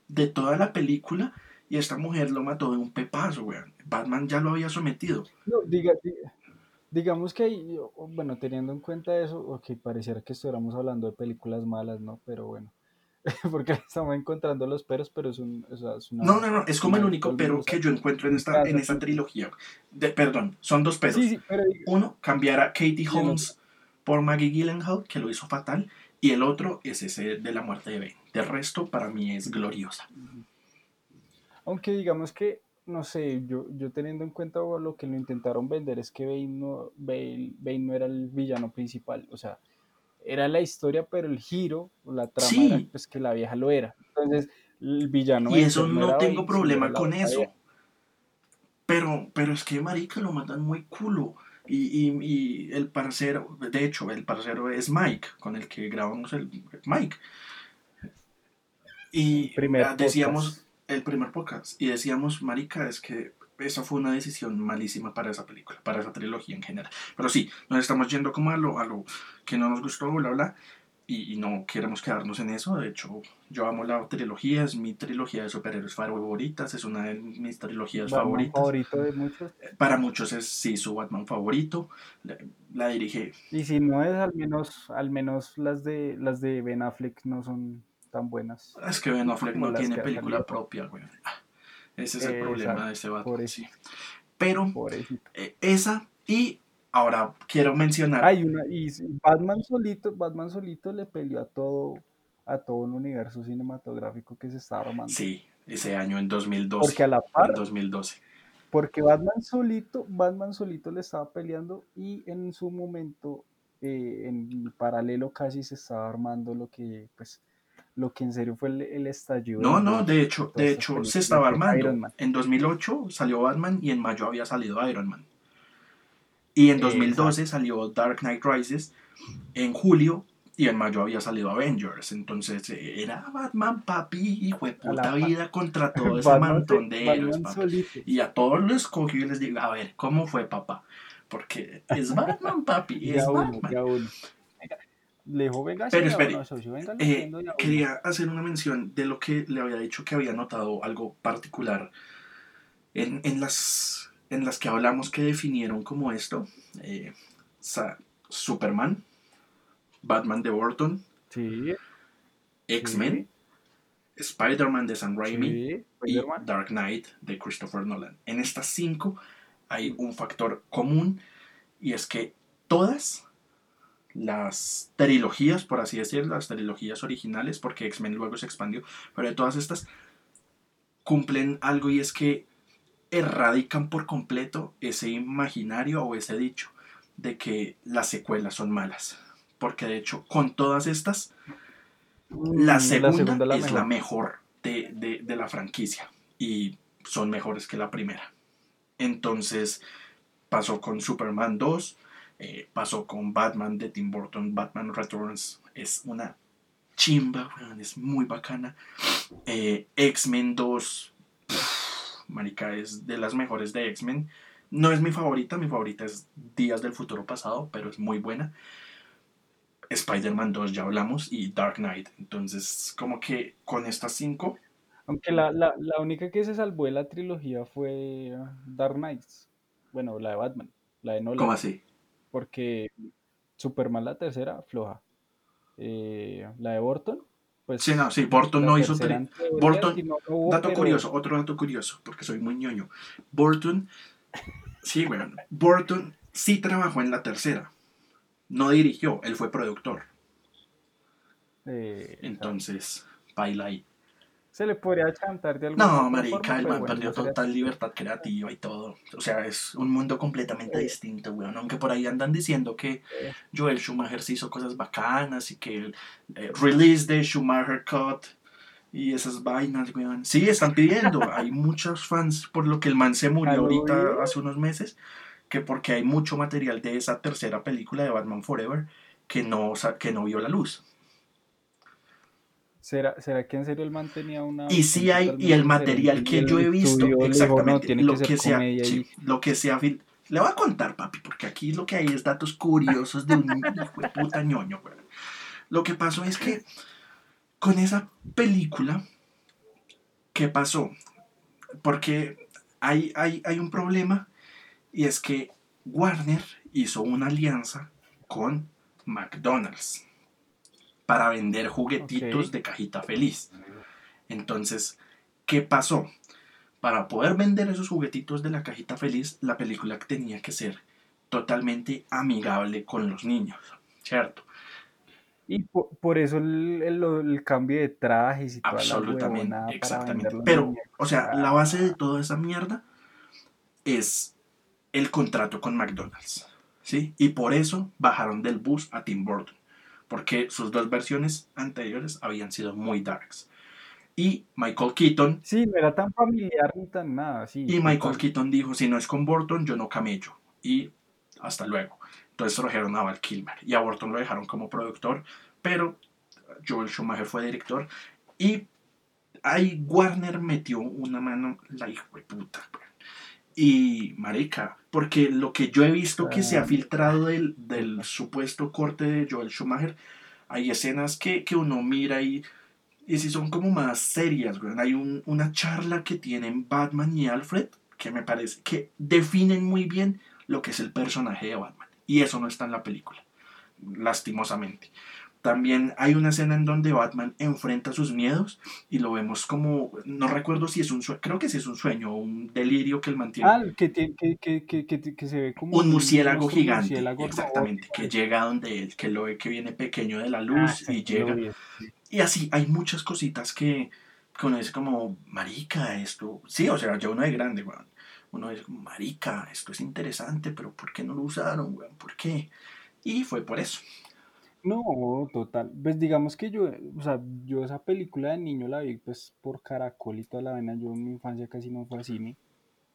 Speaker 1: de toda la película y esta mujer lo mató de un pepazo, weón. Batman ya lo había sometido.
Speaker 2: No, diga, diga- digamos que bueno, teniendo en cuenta eso, ok, pareciera que estuviéramos hablando de películas malas, ¿no? Pero bueno, [laughs] porque estamos encontrando los peros, pero es, un, o sea, es una...
Speaker 1: No, no, no, es como el único pero que yo encuentro en esta,
Speaker 2: Claro,
Speaker 1: en esta trilogía. De, perdón, son dos peros.
Speaker 2: Sí, sí, pero
Speaker 1: Uno, cambiar a Katie? Holmes por Maggie Gyllenhaal, que lo hizo fatal. Y el otro es ese de la muerte de Bane. De resto, para mí es gloriosa.
Speaker 2: aunque digamos que, no sé, yo, yo teniendo en cuenta lo que lo intentaron vender es que Bane no, Bane, Bane no era el villano principal, o sea, era la historia, pero el giro, la trama
Speaker 1: Sí.
Speaker 2: era pues que la vieja lo era. Entonces, el villano
Speaker 1: y eso no
Speaker 2: era
Speaker 1: tengo
Speaker 2: Bane,
Speaker 1: problema con eso.
Speaker 2: vieja.
Speaker 1: Pero, pero es que marica lo matan muy culo. Y, y, y el parcero, de hecho, el parcero es Mike, con el que grabamos el Mike. Y
Speaker 2: Primer
Speaker 1: ah, decíamos
Speaker 2: podcast.
Speaker 1: el primer podcast. Y decíamos, marica, es que esa fue una decisión malísima para esa película, para esa trilogía en general. Pero sí, nos estamos yendo como a lo, a lo que no nos gustó, bla, bla. y, no queremos quedarnos en eso. De hecho, yo amo la trilogía, es mi trilogía de superhéroes favoritas, es una de mis trilogías favoritas.
Speaker 2: favorito de muchos?
Speaker 1: Para muchos es sí su Batman favorito. La, dirige.
Speaker 2: Y si no es, al menos, al menos las de las de Ben Affleck no son tan buenas.
Speaker 1: Es que Ben Affleck no tiene película propia, güey. Ah, ese es el problema de ese Batman. Sí. Pero eh, esa y Ahora quiero mencionar.
Speaker 2: Hay una, y Batman solito, Batman solito le peleó a todo, a todo un universo cinematográfico que se estaba armando.
Speaker 1: Sí, ese año en 2012.
Speaker 2: Porque a la par.
Speaker 1: En 2012.
Speaker 2: Porque Batman solito, Batman solito le estaba peleando y en su momento, eh, en paralelo casi se estaba armando lo que, pues, lo que en serio fue el, estallido.
Speaker 1: No, no, de hecho, de hecho se estaba armando. En 2008 salió Batman y en mayo había salido Iron Man. Y en 2012 salió Dark Knight Rises en julio y en mayo había salido Avengers. Entonces eh, era Batman, papi, hijo de puta vida contra [laughs] todo ese montón de héroes, Y a todos los escogí y les digo, a ver, ¿cómo fue, papá? Porque es Batman, papi, [laughs] es Batman. Pero espere, eh, quería hacer una mención de lo que le había dicho que había notado algo particular en, en las en las que hablamos que definieron como esto, eh, Superman, Batman de Burton, X-Men, Spider-Man de Sam Raimi y Dark Knight de Christopher Nolan. En estas cinco hay un factor común y es que todas las trilogías, por así decirlo, las trilogías originales, porque X-Men luego se expandió, pero de todas estas cumplen algo y es que erradican por completo ese imaginario o ese dicho de que las secuelas son malas. Porque de hecho, con todas estas, mm, la segunda, es la mejor de, la franquicia y son mejores que la primera. Entonces, pasó con Superman 2, eh, pasó con Batman de Tim Burton, Batman Returns, es una chimba, es muy bacana. Eh, X-Men 2, marica, es de las mejores de X-Men. No es mi favorita, mi favorita es Días del Futuro Pasado, pero es muy buena. Spider-Man 2 ya hablamos y Dark Knight. Entonces, como que con estas cinco...
Speaker 2: Aunque la, la, la única que se salvó de la trilogía fue Dark Knight. Bueno, la de Batman, la de Nolan.
Speaker 1: ¿Cómo así?
Speaker 2: Porque Superman la tercera, floja. Eh, la de Burton,
Speaker 1: pues, sí, no, sí, Burton no hizo tres. Burton, dato curioso, otro dato curioso, porque soy muy ñoño. Burton, sí, bueno, Burton sí trabajó en la tercera. No dirigió, él fue productor. Entonces, baila ahí
Speaker 2: se le podría chantar de alguna
Speaker 1: No, marica, el man perdió total libertad creativa y todo. O sea, es un mundo completamente distinto, weón. Aunque por ahí andan diciendo que Joel Schumacher se hizo cosas bacanas y que el eh, release de Schumacher Cut y esas vainas, weón. Sí, están pidiendo. [laughs] hay muchos fans por lo que el man se murió ahorita hace unos meses, que porque hay mucho material de esa tercera película de Batman Forever que no, que no vio la luz.
Speaker 2: ¿Será, ¿Será que en serio el man tenía una...
Speaker 1: Y sí hay, y el material que yo he visto, exactamente, lo, que sea, lo que sea, le voy a contar, papi, porque aquí lo que hay es datos curiosos de un hijo de puta ñoño, Lo que pasó es que con esa película, ¿qué pasó? Porque hay, hay, hay un problema y es que Warner hizo una alianza con McDonald's para vender juguetitos de cajita feliz. Entonces, ¿qué pasó? Para poder vender esos juguetitos de la cajita feliz, la película tenía que ser totalmente amigable con los niños, ¿cierto?
Speaker 2: Y por, eso el, cambio de trajes y toda Absolutamente,
Speaker 1: exactamente. Pero, o sea, la base de toda esa mierda es el contrato con McDonald's, ¿sí? Y por eso bajaron del bus a Tim Burton porque sus dos versiones anteriores habían sido muy darks. Y Michael Keaton...
Speaker 2: Sí, no era tan familiar ni tan nada, sí.
Speaker 1: Y Michael Keaton dijo, si no es con Burton, yo no camello. Y hasta luego. Entonces trajeron a Val Kilmer. Y a Burton lo dejaron como productor, pero Joel Schumacher fue director. Y ahí Warner metió una mano, la hijo de puta. Y, marica, porque lo que yo he visto que se ha ah. filtrado del, del supuesto corte de Joel Schumacher, Hay escenas que, que uno mira y, y si son como más serias, güey. Hay un- una charla que tienen Batman y Alfred que me parece que definen muy bien lo que es el personaje de Batman. Y eso no está en la película, lastimosamente. También hay una escena en donde Batman enfrenta sus miedos y lo vemos como, no recuerdo si es un sueño, creo que sí es un sueño o un delirio que él mantiene.
Speaker 2: Ah, que, que, que, que, que, que se ve como
Speaker 1: un murciélago gigante,
Speaker 2: murciélago
Speaker 1: exactamente, que llega donde él, que lo ve que viene pequeño de la
Speaker 2: Ah,
Speaker 1: luz y llega. Y así, hay muchas cositas que, uno dice como, marica, esto, sí, o sea, ya uno de grande, weón. Uno dice como, marica, esto es interesante, pero ¿por qué no lo usaron, weón? ¿Por qué? Y fue por eso.
Speaker 2: No, total. Pues digamos que yo, o sea, yo esa película de niño la vi pues por Caracol y toda la vaina. Yo en mi infancia casi no fue a cine.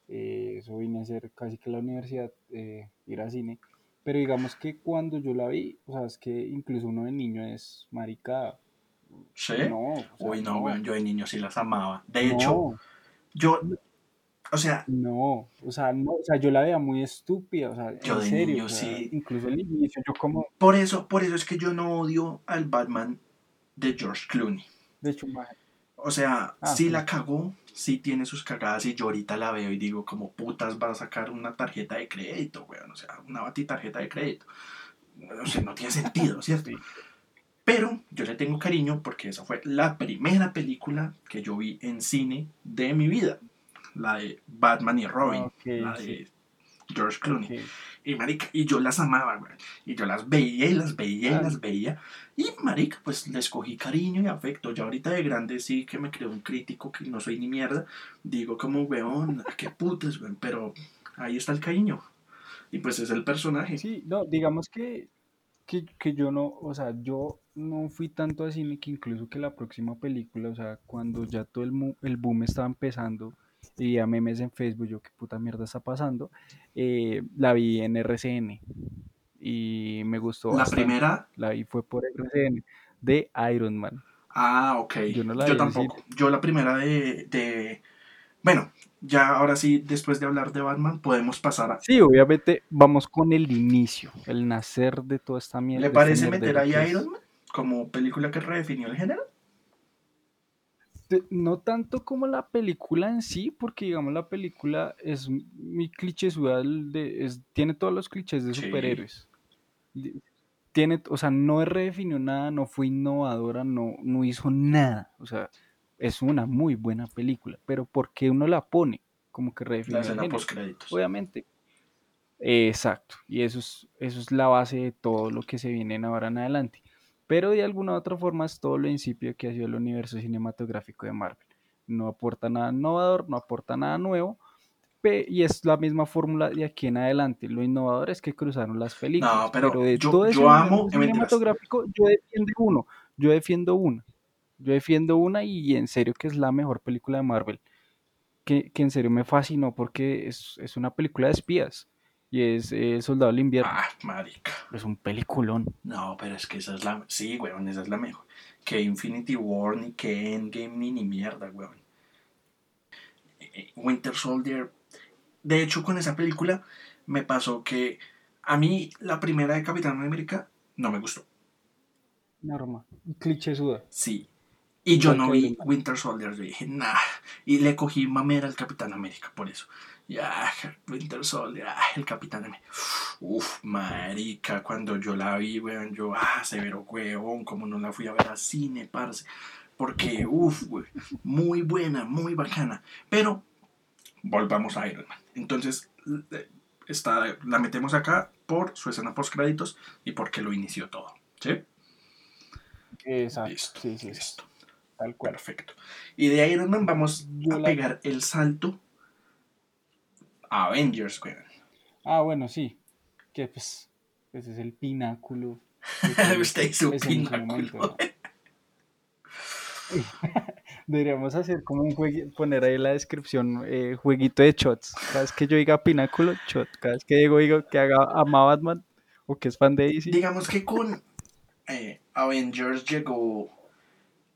Speaker 2: eh, eso vine a hacer casi que la universidad, eh, ir a cine. Pero digamos que cuando yo la vi, o sea, es que incluso uno de niño es marica.
Speaker 1: ¿Sí?
Speaker 2: No, o sea,
Speaker 1: Uy, no,
Speaker 2: no,
Speaker 1: weón, yo de niño sí las amaba. De hecho, yo, o sea,
Speaker 2: no, o sea, no, o sea, yo la veía muy estúpida, o sea,
Speaker 1: Yo
Speaker 2: en
Speaker 1: de
Speaker 2: serio,
Speaker 1: niño
Speaker 2: o sea,
Speaker 1: sí.
Speaker 2: incluso al inicio, yo como,
Speaker 1: por eso, por eso es que yo no odio al Batman de George Clooney.
Speaker 2: de hecho, ma-
Speaker 1: O sea,
Speaker 2: Ah,
Speaker 1: sí
Speaker 2: sí.
Speaker 1: la cagó, sí tiene sus cagadas y yo ahorita la veo y digo, como putas va a sacar una tarjeta de crédito, weón, o sea, una batitarjeta de crédito. O sea, no tiene sentido, [laughs] ¿cierto? Pero yo le tengo cariño porque esa fue la primera película que yo vi en cine de mi vida. La de Batman y Robin,
Speaker 2: Ok,
Speaker 1: la
Speaker 2: sí.
Speaker 1: de George Clooney.
Speaker 2: Ok.
Speaker 1: Y marica, y yo las amaba, güey. Y yo las veía y las veía y
Speaker 2: Ah.
Speaker 1: las veía. Y marica, pues les cogí cariño y afecto. Ya ahorita de grande sí que me creo un crítico que no soy ni mierda. Digo como, weón, qué putas, güey. Pero ahí está el cariño. Y pues es el personaje.
Speaker 2: Sí, no, digamos que, que, que yo no, o sea, yo no fui tanto a cine que incluso que la próxima película, o sea, cuando ya todo el, el boom estaba empezando y a memes en Facebook, yo qué puta mierda está pasando, eh, la vi en RCN y me gustó
Speaker 1: La
Speaker 2: bastante.
Speaker 1: primera,
Speaker 2: La vi fue por RCN de Iron Man.
Speaker 1: ah, ok.
Speaker 2: Yo no la
Speaker 1: Yo tampoco. Yo la primera de, de... Bueno, ya ahora sí, después de hablar de Batman, podemos pasar a...
Speaker 2: Sí, obviamente vamos con el inicio, el nacer de toda esta mierda.
Speaker 1: ¿Le parece meter ahí a Iron Man? Como película que redefinió el género.
Speaker 2: Te- No tanto como la película en sí, porque digamos la película es clichésuda, el de, es, tiene todos los clichés de
Speaker 1: Sí.
Speaker 2: superhéroes. Tiene, o sea, no redefinió nada, no fue innovadora, no, no hizo nada. O sea, es una muy buena película, pero ¿por qué uno la pone? Como que redefinió. Obviamente. Exacto. Y eso es, eso es la base de todo lo que se viene en ahora en adelante. Pero de alguna u otra forma es todo lo incipio que ha sido el universo cinematográfico de Marvel. No aporta nada innovador, no aporta nada nuevo. Y es la misma fórmula de aquí en adelante. Lo innovador es que cruzaron las películas.
Speaker 1: No, pero
Speaker 2: de
Speaker 1: yo-
Speaker 2: todo ese
Speaker 1: yo amo- eh,
Speaker 2: cinematográfico, yo defiendo uno. Yo defiendo una. Yo defiendo una y en serio que es la mejor película de Marvel que, que en serio me fascinó porque es, es una película de espías y es eh, Soldado del Invierno.
Speaker 1: Ah, marica.
Speaker 2: Es un peliculón.
Speaker 1: No, pero es que esa es la. Sí, weón, esa es la mejor. Que Infinity War, ni que Endgame, ni ni mierda, weón. Eh, Winter Soldier. De hecho, con esa película me pasó que a mí la primera de Capitán América no me gustó.
Speaker 2: Norma. Cliché suda.
Speaker 1: Sí. Y yo no vi. Winter Soldier. Yo dije, nah. Y le cogí mamera al Capitán América por eso. Ya, Winter Soldier, ah, el Capitán América. Uf, marica, cuando yo la vi, weón, yo, ah, severo huevón, como no la fui a ver al cine, parce. Porque, uf, güey, muy buena, muy bacana. Pero, volvamos a Iron Man. Entonces, eh, está, la metemos acá por su escena post créditos y porque lo inició todo. ¿Sí?
Speaker 2: Exacto.
Speaker 1: Listo.
Speaker 2: Sí, sí, sí.
Speaker 1: listo.
Speaker 2: Tal cual.
Speaker 1: Perfecto. Y de Iron Man vamos
Speaker 2: Yo
Speaker 1: a
Speaker 2: la-
Speaker 1: pegar el salto a Avengers, weón.
Speaker 2: Ah, bueno, sí. Que pues, ese es el pináculo. [laughs]
Speaker 1: Usted hizo pináculo. [laughs]
Speaker 2: Deberíamos hacer como un jueguito, poner ahí en la descripción eh, jueguito de shots. Cada vez que yo diga pináculo, shot. Cada vez que digo, digo que haga ama Batman o que es fan de DC.
Speaker 1: Digamos que con eh, Avengers llegó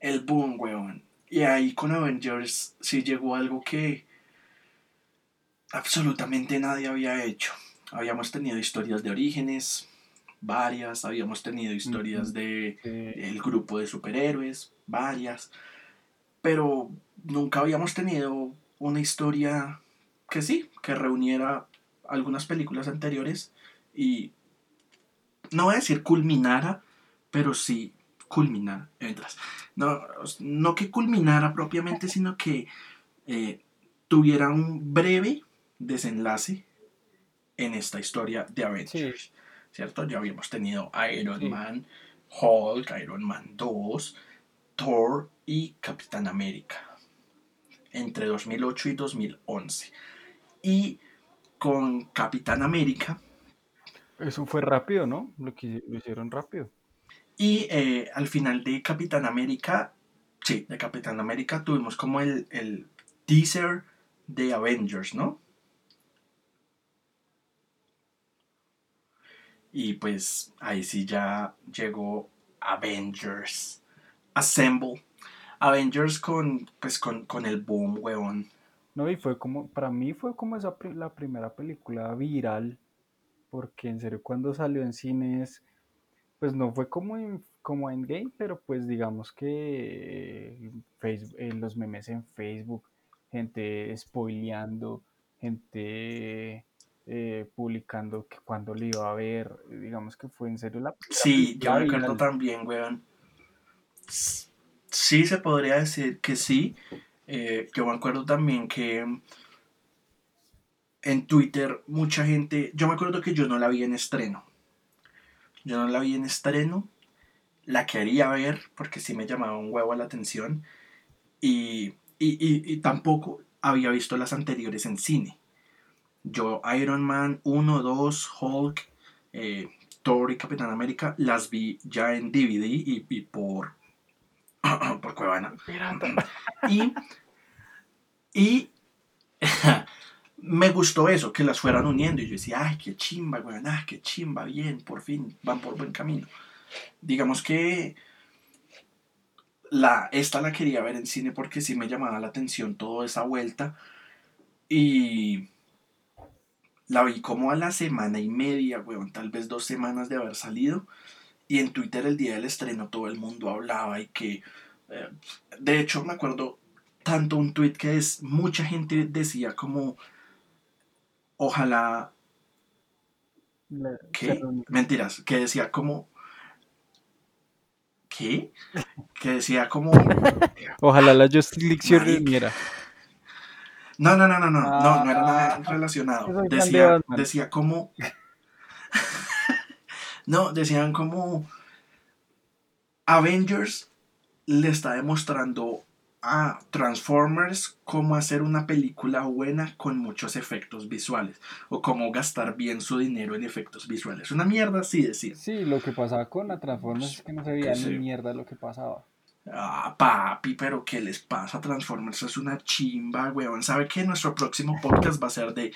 Speaker 1: el boom, weón. Y ahí con Avengers sí llegó algo que absolutamente nadie había hecho. Habíamos tenido historias de orígenes, varias, habíamos tenido historias de el grupo de superhéroes, varias, pero nunca habíamos tenido una historia que sí, que reuniera algunas películas anteriores y no voy a decir culminara, pero sí culminara, No, no que culminara propiamente, sino que eh, tuviera un breve desenlace en esta historia de Avengers. ¿Cierto? Ya habíamos tenido Iron Man, Hulk, Iron Man 2, Thor y Capitán América entre 2008 y 2011. Y con Capitán América.
Speaker 2: Eso fue rápido, ¿no? Lo, que, lo hicieron rápido.
Speaker 1: Y eh, al final de Capitán América, sí, de Capitán América tuvimos como el, el teaser de Avengers, ¿no? Y pues ahí sí ya llegó Avengers Assemble. Avengers con, pues, con, con el boom, weón.
Speaker 2: No, y fue como, para mí fue como esa la primera película viral, porque en serio cuando salió en cines, pues no fue como en, como en game, pero pues digamos que Facebook, los memes en Facebook, gente spoileando, gente eh, publicando que cuando le iba a ver, digamos que fue en serio la...
Speaker 1: Sí, yo me acuerdo también, weón. Sí, se podría decir que sí. Eh, yo me acuerdo también que en Twitter mucha gente, yo me acuerdo que yo no la vi en estreno. Yo no la vi en estreno, la quería ver porque sí me llamaba un huevo la atención y, y, tampoco había visto las anteriores en cine. Yo Iron Man 1, 2, Hulk, eh, Thor y Capitán América las vi ya en DVD y por [clears throat] por Cuevana. Y, y [laughs] me gustó eso, que las fueran uniendo. Y yo decía, ay, qué chimba, weón, ay, qué chimba, bien, por fin, van por buen camino. Digamos que la, esta la quería ver en cine porque sí me llamaba la atención toda esa vuelta. Y la vi como a la semana y media, weón, tal vez dos semanas de haber salido. Y en Twitter el día del estreno todo el mundo hablaba y que, eh, de hecho me acuerdo tanto un tweet que es, mucha gente decía como, ojalá, ¿qué? Mentiras, que decía como, ¿qué? Que decía como...
Speaker 2: Ojalá la Justice League se reuniera.
Speaker 1: No, no, no, no, no, no, no era nada ah, relacionado. Decía, decía como... [laughs] No, decían como Avengers le está demostrando a Transformers cómo hacer una película buena con muchos efectos visuales o cómo gastar bien su dinero en efectos visuales. Una mierda así decir.
Speaker 2: Sí, lo que pasaba con la Transformers es que no se veía ni mierda lo que pasaba.
Speaker 1: Ah, papi, pero ¿qué les pasa a Transformers? Es una chimba, weón. ¿Sabe que nuestro próximo podcast va a ser de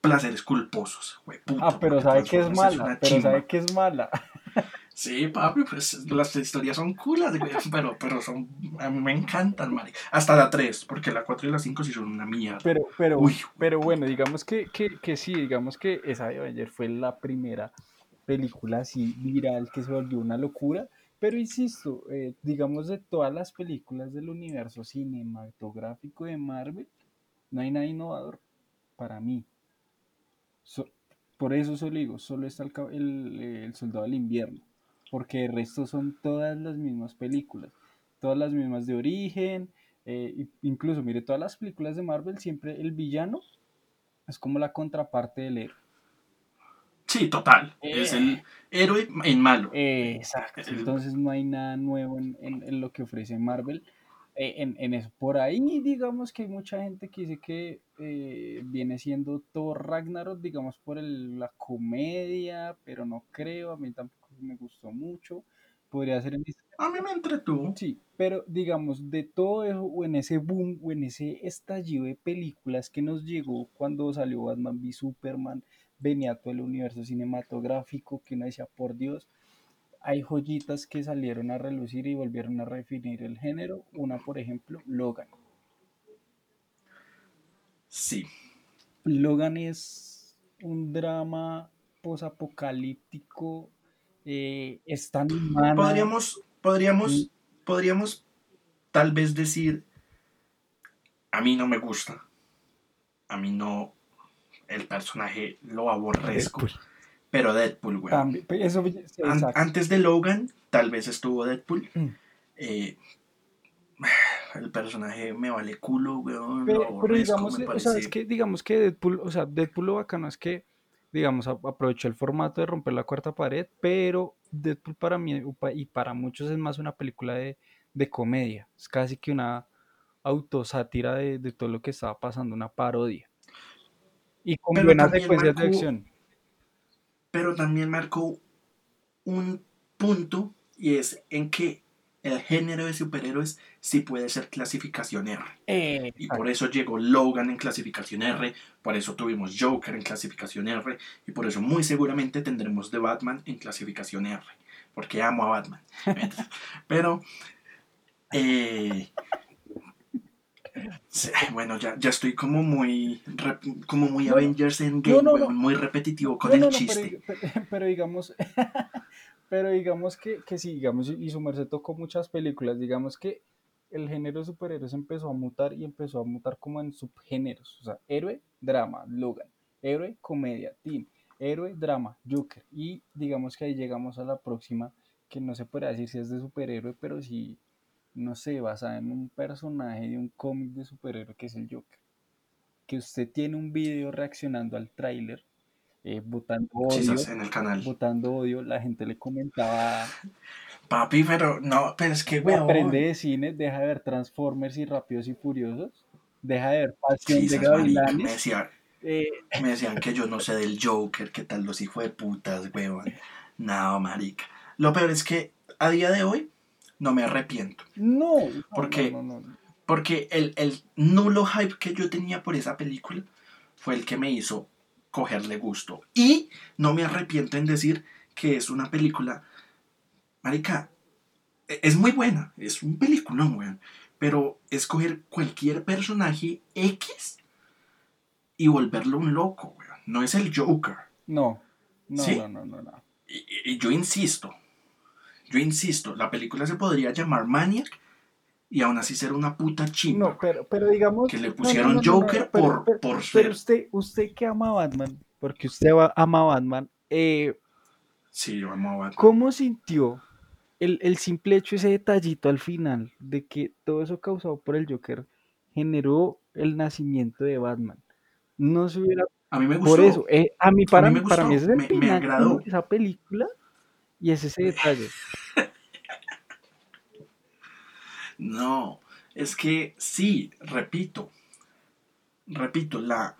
Speaker 1: placeres culposos, güey.
Speaker 2: ah, pero sabe que es mala, pero sabe que es mala.
Speaker 1: Sí, papi, pues las historias son culas, güey, pero, pero son, a mí me encantan, Mari. Hasta la 3, porque la 4 y la 5 sí son una mierda.
Speaker 2: Pero, pero, pero bueno, digamos que, que, que sí, digamos que esa de Avenger fue la primera película así viral que se volvió una locura. Pero insisto, eh, digamos de todas las películas del universo cinematográfico de Marvel, no hay nada innovador para mí por eso solo digo, solo está el, el, Soldado del Invierno, porque el resto son todas las mismas películas, todas las mismas de origen, eh, incluso mire, todas las películas de Marvel siempre el villano es como la contraparte del héroe.
Speaker 1: Sí, total. es el eh. héroe en malo.
Speaker 2: exacto. Entonces no hay nada nuevo en, en lo que ofrece Marvel. Eh, en, eso. Por ahí, digamos que hay mucha gente que dice que eh, viene siendo Thor Ragnarok, digamos, por la comedia, pero no creo, a mí tampoco me gustó mucho. Podría ser en
Speaker 1: A mí me entretuvo.
Speaker 2: Sí, pero digamos, de todo eso, o en ese boom, o en ese estallido de películas que nos llegó cuando salió Batman v Superman, venía todo el universo cinematográfico, que uno decía, por Dios, hay joyitas que salieron a relucir y volvieron a redefinir el género. Una, por ejemplo, Logan.
Speaker 1: Sí.
Speaker 2: Logan es un drama posapocalíptico eh, es tan humana.
Speaker 1: Podríamos, podríamos, podríamos tal vez decir, a mí no me gusta, a mí no, el personaje lo aborrezco. Pero Deadpool, weón. antes de Logan, tal vez estuvo Deadpool. Mm. Eh, [sighs] el personaje me vale culo, weón. Pero,
Speaker 2: digamos, o sea, es que digamos que Deadpool, o sea, Deadpool lo bacano es que, digamos, aprovechó el formato de romper la cuarta pared, pero Deadpool para mí y para muchos es más una película de, de comedia. Es casi que una autosátira de, de todo lo que estaba pasando, una parodia. Y con buenas secuencias
Speaker 1: de acción. Pero también marcó un punto y es en que el género de superhéroes sí puede ser clasificación R. y por eso llegó Logan en clasificación R, por eso tuvimos Joker en clasificación R, y por eso muy seguramente tendremos The Batman en clasificación R, porque amo a Batman. [laughs] Pero eh, bueno, ya, ya estoy como muy como muy Avengers Endgame, muy repetitivo con el chiste. [laughs]
Speaker 2: Pero, digamos, [laughs] pero digamos que, que sí, digamos, y su merced tocó muchas películas, digamos que el género de superhéroes empezó a mutar y empezó a mutar como en subgéneros, o sea, héroe, drama, Logan, héroe, comedia, Team, héroe, drama, Joker, y digamos que ahí llegamos a la próxima, que no se puede decir si es de superhéroe, pero sí no sé, basada en un personaje de un cómic de superhéroe que es el Joker. Que usted tiene un video reaccionando al tráiler, eh, votando odio. en el canal. Votando odio, la gente le comentaba. [laughs]
Speaker 1: Papi, pero no, pero es que
Speaker 2: Aprende de cine, deja de ver Transformers y Rápidos y Furiosos, deja de ver Pasión de Gavilanes.
Speaker 1: Eh, me, decían que yo no sé del [laughs] Joker, que tal los hijos de putas, weón. No, marica. Lo peor es que a día de hoy no me arrepiento. No. Porque, porque el, nulo hype que yo tenía por esa película fue el que me hizo cogerle gusto. Y no me arrepiento en decir que es una película, marica, e, es muy buena, es un peliculón, weón. Pero escoger cualquier personaje X y volverlo un loco, weón. No es el Joker. No, no, no, no, no, no. y yo insisto, yo insisto, la película se podría llamar Maniac y aún así ser una puta chimba.
Speaker 2: No, pero, pero digamos.
Speaker 1: Que le pusieron Joker por, por
Speaker 2: ser. Pero usted, usted que ama a Batman, porque usted ama a Batman. Eh,
Speaker 1: sí, yo amo a Batman.
Speaker 2: ¿Cómo sintió el, el simple hecho, ese detallito al final, de que todo eso causado por el Joker generó el nacimiento de Batman? No se hubiera.
Speaker 1: A mí me gustó.
Speaker 2: Por eso, eh, a mí, para, mí, para mí, es el me, me agradó. esa película y es ese detalle. [laughs]
Speaker 1: no, es que sí, repito, repito, la,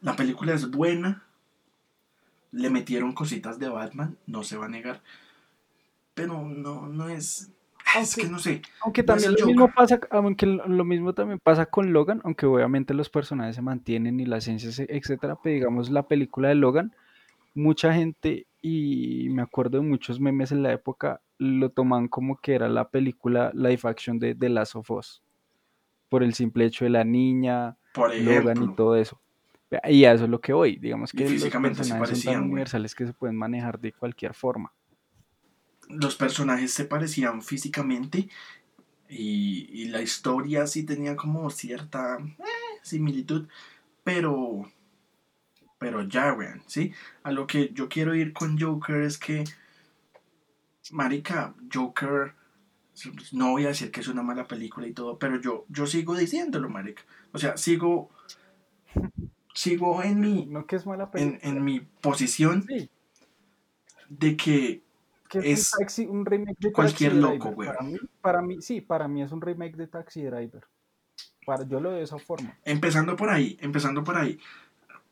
Speaker 1: la película es buena, le metieron cositas de Batman, no se va a negar, pero no, no es... es que no sé.
Speaker 2: Aunque también lo mismo pasa, aunque lo mismo también pasa con Logan, aunque obviamente los personajes se mantienen y la ciencia, etcétera, pero digamos la película de Logan, mucha gente y me acuerdo de muchos memes en la época, lo toman como que era la película live action de The Last of Us, por el simple hecho de la niña, Logan y todo eso. Y a eso es lo que voy, digamos que los personajes son tan universales que se pueden manejar de cualquier forma.
Speaker 1: Los personajes se parecían físicamente y, la historia sí tenía como cierta eh, similitud, pero pero ya, weón, ¿sí? A lo que yo quiero ir con Joker es que, marica, Joker, no voy a decir que es una mala película y todo, pero yo, yo sigo diciéndolo, marica. O sea, sigo, sigo en mi,
Speaker 2: no que es mala
Speaker 1: En, mi posición de que, es, un, remake de
Speaker 2: cualquier loco, weón. Para mí, para mí, sí, para mí es un remake de Taxi Driver. Para, yo lo veo de esa forma.
Speaker 1: Empezando por ahí, empezando por ahí.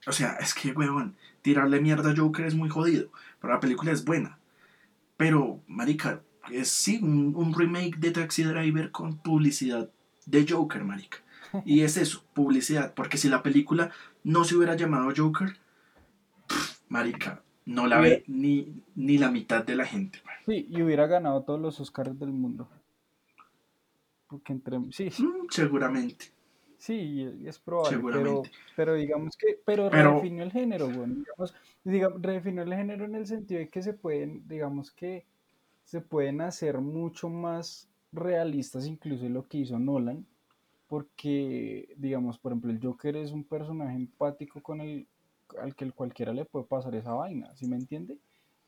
Speaker 1: O sea, es que, weón, tirarle mierda a Joker es muy jodido. Pero la película es buena. Pero, marica, es sí un, remake de Taxi Driver con publicidad de Joker, marica. Y es eso, publicidad. Porque si la película no se hubiera llamado Joker, marica, no la ve ni, ni la mitad de la gente.
Speaker 2: Sí, y hubiera ganado todos los Oscars del mundo. Porque entre... Sí.
Speaker 1: Mm, seguramente.
Speaker 2: Sí, es probable, pero, pero digamos que, pero, redefinió el género, bueno, digamos, digamos, redefinió el género en el sentido de que se pueden, digamos que se pueden hacer mucho más realistas incluso lo que hizo Nolan, porque, digamos, por ejemplo, el Joker es un personaje empático con el, al que cualquiera le puede pasar esa vaina, ¿sí me entiende?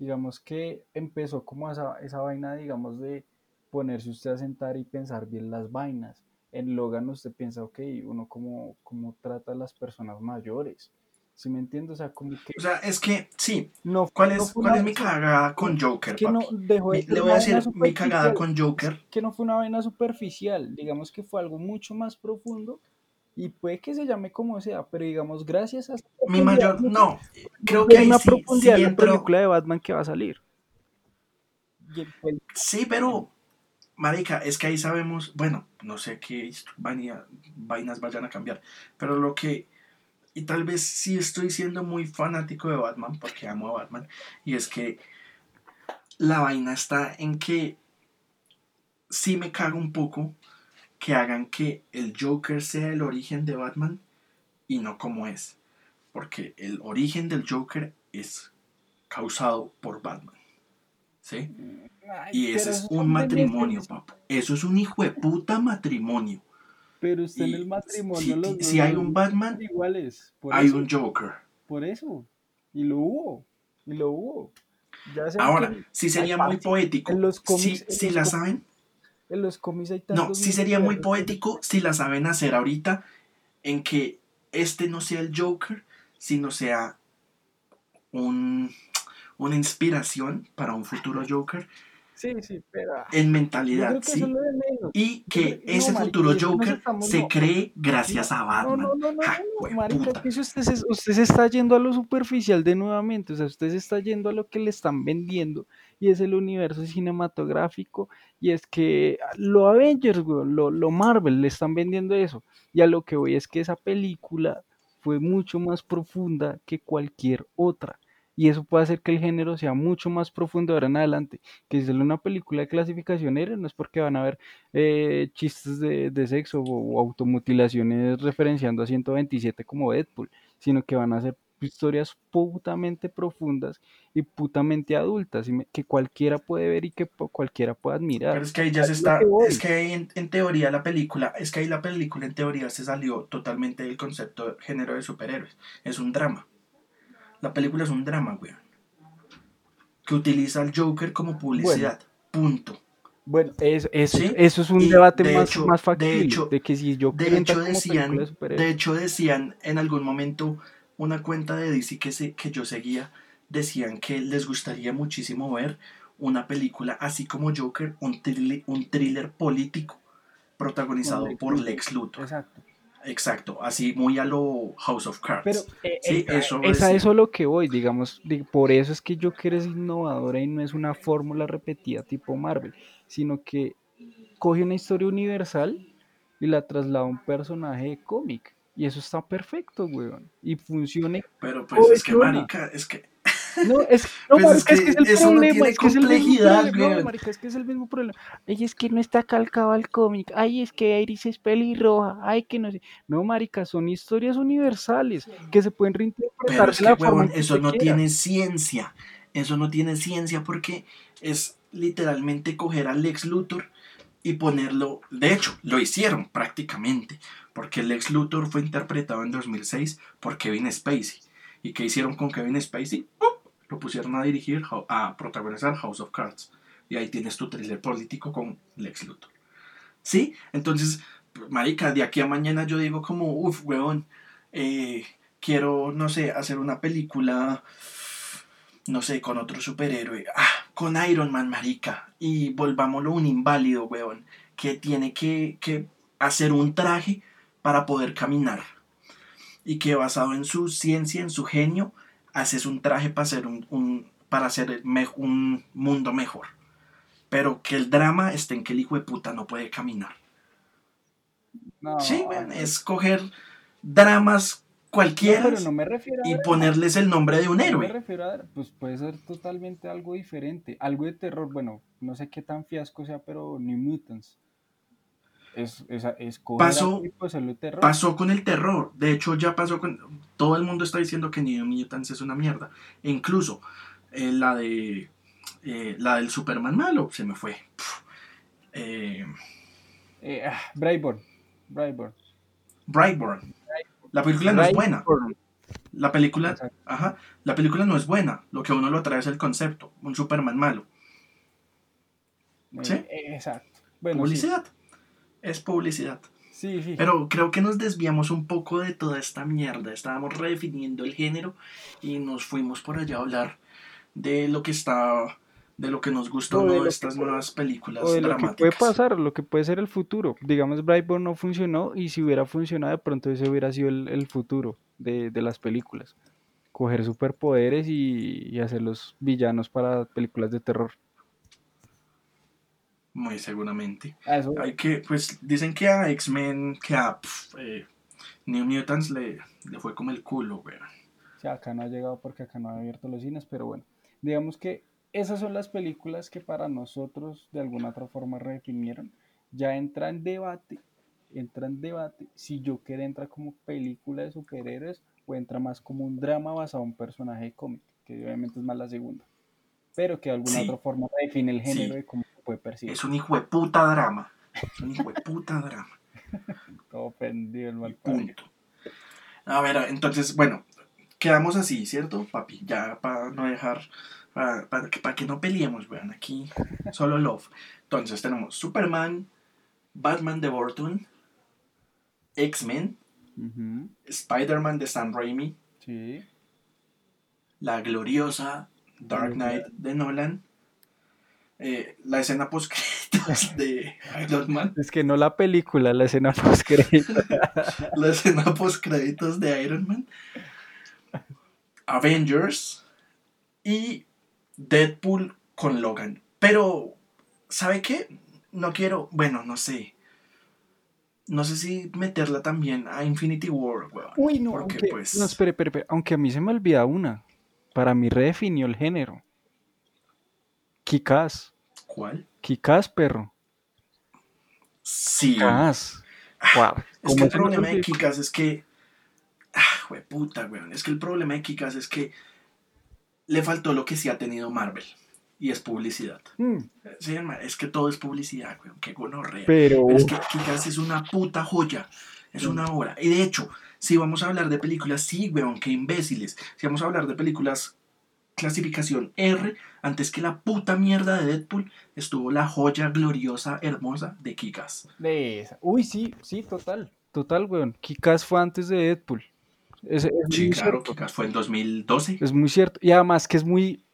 Speaker 2: Digamos que empezó como esa, esa vaina, digamos, de ponerse usted a sentar y pensar bien las vainas. En Logan usted piensa, ok, uno cómo, cómo trata a las personas mayores, ¿Sí me entiendes? O sea, como que...
Speaker 1: O sea, es que, sí. ¿Cuál es, ¿cuál es mi cagada con Joker, que No dejó Le voy a decir mi cagada con Joker.
Speaker 2: Que no fue una vaina superficial. Digamos que fue algo mucho más profundo. Y puede que se llame como sea, pero digamos, gracias a...
Speaker 1: Mi mayor... No, creo que hay una profundidad
Speaker 2: en la película de Batman que va a salir.
Speaker 1: Sí, pero... Marica, es que ahí sabemos... Bueno, no sé qué vainas vayan a cambiar. Pero lo que y tal vez sí estoy siendo muy fanático de Batman, porque amo a Batman, y es que la vaina está en que sí me cago un poco que hagan que el Joker sea el origen de Batman y no como es. Porque el origen del Joker es causado por Batman. ¿Sí? y ese es un matrimonio, papá. Eso es un hijo de puta matrimonio.
Speaker 2: Pero usted en el matrimonio si,
Speaker 1: los si hay un Batman,
Speaker 2: iguales.
Speaker 1: hay un Joker.
Speaker 2: Por eso. Y lo hubo. Y lo hubo.
Speaker 1: Ahora, si sería muy poético. En los cómics, si, la saben.
Speaker 2: En los cómics hay
Speaker 1: No, si sería muy poético si la saben hacer ahorita. En que este no sea el Joker, sino sea un, una inspiración para un futuro Joker
Speaker 2: Sí, sí, pero... Ah,
Speaker 1: en mentalidad, sí. Y que ese futuro Joker se cree gracias a Batman. No, no, no, no,
Speaker 2: marica, que usted se, usted se está yendo a lo superficial de nuevamente, o sea, usted se está yendo a lo que le están vendiendo, y es el universo cinematográfico, y es que lo Avengers, lo, lo Marvel, le están vendiendo eso, y a lo que voy es que esa película fue mucho más profunda que cualquier otra y eso puede hacer que el género sea mucho más profundo ahora en adelante. Que si es una película de clasificación R, no es porque van a haber eh, chistes de, sexo o, automutilaciones referenciando a 127 como Deadpool, sino que van a ser historias putamente profundas y putamente adultas que cualquiera puede ver y que cualquiera puede admirar.
Speaker 1: Pero es que ahí ya se está, es que ahí en, en, teoría la película, es que ahí la película en teoría se salió totalmente del concepto de género de superhéroes, es un drama. La película es un drama, weón. Que utiliza al Joker como publicidad. Punto.
Speaker 2: Bueno, eso, eso, eso es un debate más, más factible. De hecho, de que si
Speaker 1: de hecho decían, de, hecho decían en algún momento una cuenta de DC que, que yo seguía, decían que les gustaría muchísimo ver una película así como Joker, un thriller, un thriller político protagonizado por Lex Luthor. Exacto. Exacto, así muy a lo House of Cards. Pero
Speaker 2: eh, sí, eh, eso es a eso lo que voy, digamos, por eso es que Joker es innovadora y no es una fórmula repetida tipo Marvel, sino que coge una historia universal y la traslada a un personaje de cómic. Y eso está perfecto, weón. Y funciona.
Speaker 1: Pero pues es que, marica, es que
Speaker 2: no, es, no, pues es, que, es, el problema. es que es el mismo problema. No, es que es el mismo problema. Ay, es que no está calcado al cómic. Ay, es que Iris es pelirroja. Ay, que no sé. No, marica, son historias universales que se pueden reinterpretar
Speaker 1: de la forma Eso no tiene ciencia. Eso no tiene ciencia porque es literalmente coger a Lex Luthor y ponerlo. De hecho, lo hicieron prácticamente. Porque Lex Luthor fue interpretado en 2006 por Kevin Spacey. ¿Y qué hicieron con Kevin Spacey? Lo pusieron a dirigir, a protagonizar House of Cards. Y ahí tienes tu thriller político con Lex Luthor. ¿Sí? Entonces, marica, de aquí a mañana yo digo como, uff, weón, eh, quiero, no sé, hacer una película, no sé, con otro superhéroe. Ah, con Iron Man, marica. Y volvámoslo un inválido, weón, que tiene que, que hacer un traje para poder caminar. Y que basado en su ciencia, en su genio, haces un traje para hacer un, para hacer un mundo mejor. Pero que el drama esté en que el hijo de puta no puede caminar. sí, bueno, es coger dramas cualquiera y ponerles el nombre de un héroe.
Speaker 2: me refiero a, pues puede ser totalmente algo diferente, algo de terror, bueno, no sé qué tan fiasco sea, pero New Mutants. Es, es, es
Speaker 1: Pasó,
Speaker 2: terror.
Speaker 1: pasó con el terror. De hecho, ya pasó con. Todo el mundo está diciendo que New Mutants es una mierda. E incluso eh, la de. eh, la del Superman malo se me fue. Eh,
Speaker 2: Eh, ah. Brightburn.
Speaker 1: La película no es buena. La película, ajá, la película no es buena. Lo que a uno lo atrae es el concepto. Un Superman malo. ¿Sí?
Speaker 2: Exacto. Bueno, sí.
Speaker 1: Es publicidad.
Speaker 2: Sí, sí.
Speaker 1: Pero creo que nos desviamos un poco de toda esta mierda. Estábamos redefiniendo el género y nos fuimos por allá a hablar de lo que está, de lo que nos gustó
Speaker 2: de
Speaker 1: de estas nuevas películas
Speaker 2: O de lo que puede
Speaker 1: dramáticas.
Speaker 2: pasar, lo que puede ser el futuro. Digamos, Brightburn no funcionó y si hubiera funcionado, de pronto ese hubiera sido el, el futuro de, de las películas. Coger superpoderes y, y hacerlos villanos para películas de terror.
Speaker 1: Muy seguramente.
Speaker 2: Ah, eso-
Speaker 1: Hay que, pues dicen que a X-Men, que a eh, New Mutants le, le fue como el culo, weón.
Speaker 2: Sí, acá no ha llegado porque acá no ha abierto los cines, pero bueno, digamos que esas son las películas que para nosotros de alguna otra forma redefinieron. Ya entra en debate, entra en debate si Joker entra como película de superhéroes o entra más como un drama basado en un personaje de cómic, que obviamente es más la segunda, pero que de alguna
Speaker 1: Sí.
Speaker 2: otra forma redefine el género
Speaker 1: Sí.
Speaker 2: de cómo
Speaker 1: Es un hijo de puta drama. Es un hijo de puta drama. [laughs]
Speaker 2: Todo ofendido el mal
Speaker 1: punto. A ver, entonces, bueno, quedamos así, ¿cierto, papi? Ya para no dejar, para que, pa' que no peleemos, vean, aquí solo love. Entonces tenemos Superman, Batman de Burton, X-Men,
Speaker 2: Ujú,
Speaker 1: Spider-Man de Sam Raimi,
Speaker 2: Sí.
Speaker 1: la gloriosa Dark Knight de Nolan, eh, la escena post de Iron Man,
Speaker 2: Es que no la película, la escena post [laughs]
Speaker 1: la escena post créditos de Iron Man, Avengers y Deadpool con Logan. Pero, ¿sabe qué? No quiero, bueno, no sé. No sé si meterla también a Infinity War, weón.
Speaker 2: Uy, no,
Speaker 1: Porque,
Speaker 2: aunque,
Speaker 1: pues-
Speaker 2: no, espere, espere, espere, aunque a mí se me olvida una. Para mí redefinió el género. Kikaz.
Speaker 1: ¿Cuál?
Speaker 2: Kikaz, perro.
Speaker 1: Sí.
Speaker 2: Kikaz. Guau,
Speaker 1: Es
Speaker 2: ¿cómo
Speaker 1: que el problema de? Kikas es que. Ah, puta, weón. Es que el problema de Kikas es que le faltó lo que sí ha tenido Marvel. Y es publicidad.
Speaker 2: Mm,
Speaker 1: Sí, es que todo es publicidad, weón. Qué gonorrea.
Speaker 2: Pero,
Speaker 1: Pero es que Kikas es una puta joya. Es una obra. Y de hecho, si vamos a hablar de películas, sí, weón, qué imbéciles. Si vamos a hablar de películas clasificación R, antes que la puta mierda de Deadpool, estuvo la joya gloriosa, hermosa de Kikas.
Speaker 2: Uy, sí, sí, total. Total, weón. Kikaz fue antes de Deadpool. Es, es
Speaker 1: Sí,
Speaker 2: muy
Speaker 1: claro,
Speaker 2: cierto.
Speaker 1: Kikas fue en 2012.
Speaker 2: Es muy cierto. Y además que es muy,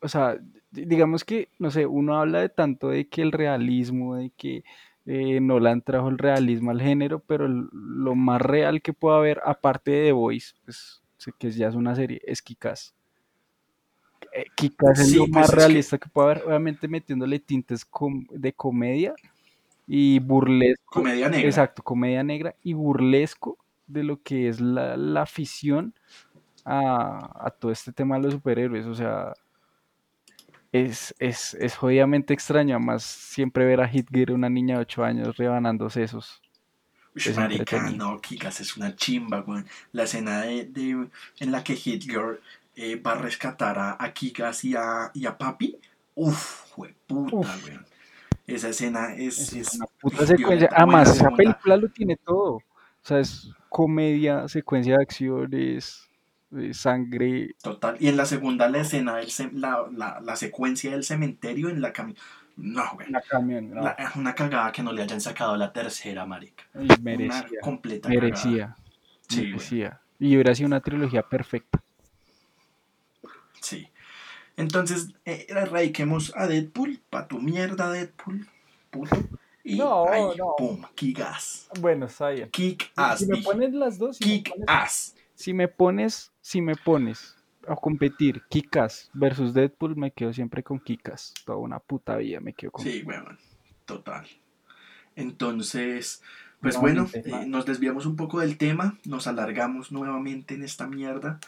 Speaker 2: o sea, di- digamos que, no sé, uno habla de tanto de que el realismo, de que eh, Nolan trajo el realismo al género, pero el- lo más real que puede haber, aparte de The Voice, pues, sé que ya es una serie, es Kikaz. Eh, Kikaz es
Speaker 1: Sí,
Speaker 2: lo
Speaker 1: pues,
Speaker 2: más
Speaker 1: es que-
Speaker 2: realista que... puede haber, obviamente metiéndole tintes com- de comedia y burlesco.
Speaker 1: Comedia negra.
Speaker 2: Exacto, comedia negra y burlesco de lo que es la, la afición a, a todo este tema de los superhéroes. O sea, es, es, es jodidamente extraño, además siempre ver a Hitler, una niña de 8 años, rebanando sesos.
Speaker 1: Uy,
Speaker 2: es
Speaker 1: marica, no, Kikas es una chimba, weón. La escena de, de- en la que Hitler eh, va a rescatar a, a Kikas y a, y a Papi. Uf, puta,
Speaker 2: Uf.
Speaker 1: weón. Esa escena es,
Speaker 2: Es
Speaker 1: es
Speaker 2: una puta secuencia. Además, esa película lo tiene todo. O sea, es comedia, secuencia de acciones, eh, sangre.
Speaker 1: Total. Y en la segunda, la escena, del cem- la, la, la secuencia del cementerio en la cami... No, weón.
Speaker 2: Una camión, no,
Speaker 1: La- una cagada que no le hayan sacado la tercera, marica.
Speaker 2: y
Speaker 1: Una
Speaker 2: merecía,
Speaker 1: completa cagada.
Speaker 2: merecía,
Speaker 1: Sí, weón.
Speaker 2: merecía. Y hubiera sido una trilogía perfecta.
Speaker 1: Sí. Entonces, eh, erradiquemos a Deadpool, pa' tu mierda Deadpool, puto. Y
Speaker 2: No,
Speaker 1: ahí,
Speaker 2: no.
Speaker 1: pum, kick ass.
Speaker 2: Bueno, está bien.
Speaker 1: Kick ass.
Speaker 2: Si me pones las dos, si me
Speaker 1: Kick
Speaker 2: pones,
Speaker 1: ass.
Speaker 2: si me pones, si me pones a competir Kikas versus Deadpool, me quedo siempre con Kikas. Toda una puta vida me quedo con
Speaker 1: Sí, weón. Total. Entonces, pues
Speaker 2: No,
Speaker 1: bueno, eh, nos desviamos un poco del tema, nos alargamos nuevamente en esta mierda.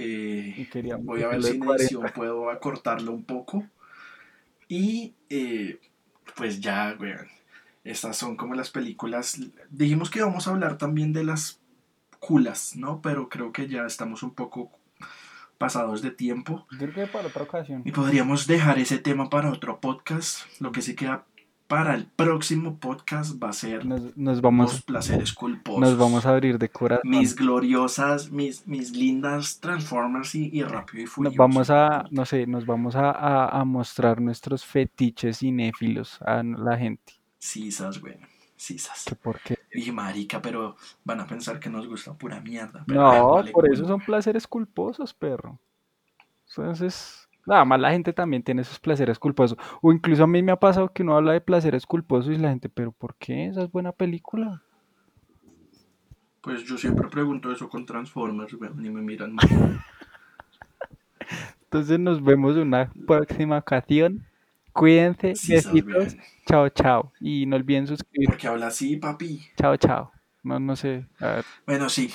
Speaker 1: Eh, voy a ver si
Speaker 2: de
Speaker 1: en
Speaker 2: 40.
Speaker 1: edición puedo acortarlo un poco. Y eh, pues ya, weón. Estas son como las películas. Dijimos que vamos a hablar también de las culas, ¿no? Pero creo que ya estamos un poco pasados de tiempo.
Speaker 2: Yo creo que para otra ocasión.
Speaker 1: Y podríamos dejar ese tema para otro podcast. Lo que sí queda para el próximo podcast va a ser
Speaker 2: Nos, nos vamos,
Speaker 1: los placeres culposos.
Speaker 2: nos vamos a abrir de corazón.
Speaker 1: Mis gloriosas, mis, mis lindas Transformers y, y Rápido y Furioso.
Speaker 2: Nos vamos a, no sé, nos vamos a, a- a mostrar nuestros fetiches cinéfilos a la gente.
Speaker 1: Sisas, güey. Sisas.
Speaker 2: Que por qué.
Speaker 1: Y marica, pero van a pensar que nos gusta pura mierda. pero
Speaker 2: No,
Speaker 1: vale
Speaker 2: por eso son placeres culposos, perro. Entonces, nada más la gente también tiene esos placeres culposos. O incluso a mí me ha pasado que uno habla de placeres culposos y la gente, pero ¿por qué? Esa es buena película.
Speaker 1: Pues yo siempre pregunto eso con Transformers. Ni me miran mal. [laughs]
Speaker 2: Entonces nos vemos en una próxima ocasión. Cuídense,
Speaker 1: Sisas,
Speaker 2: besitos. Chao, chao. Y no olviden suscribirse.
Speaker 1: Porque habla así, papi.
Speaker 2: Chao, chao. No, no sé. A ver,
Speaker 1: Bueno, sí.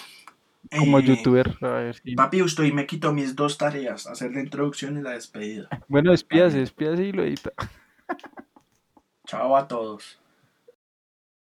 Speaker 2: Como
Speaker 1: Eh,
Speaker 2: youtuber. A ver si-
Speaker 1: Papi, usted me quitó mis dos tareas, hacer la introducción y la despedida.
Speaker 2: Bueno, despídase, despídase y lo edita.
Speaker 1: Chao a todos.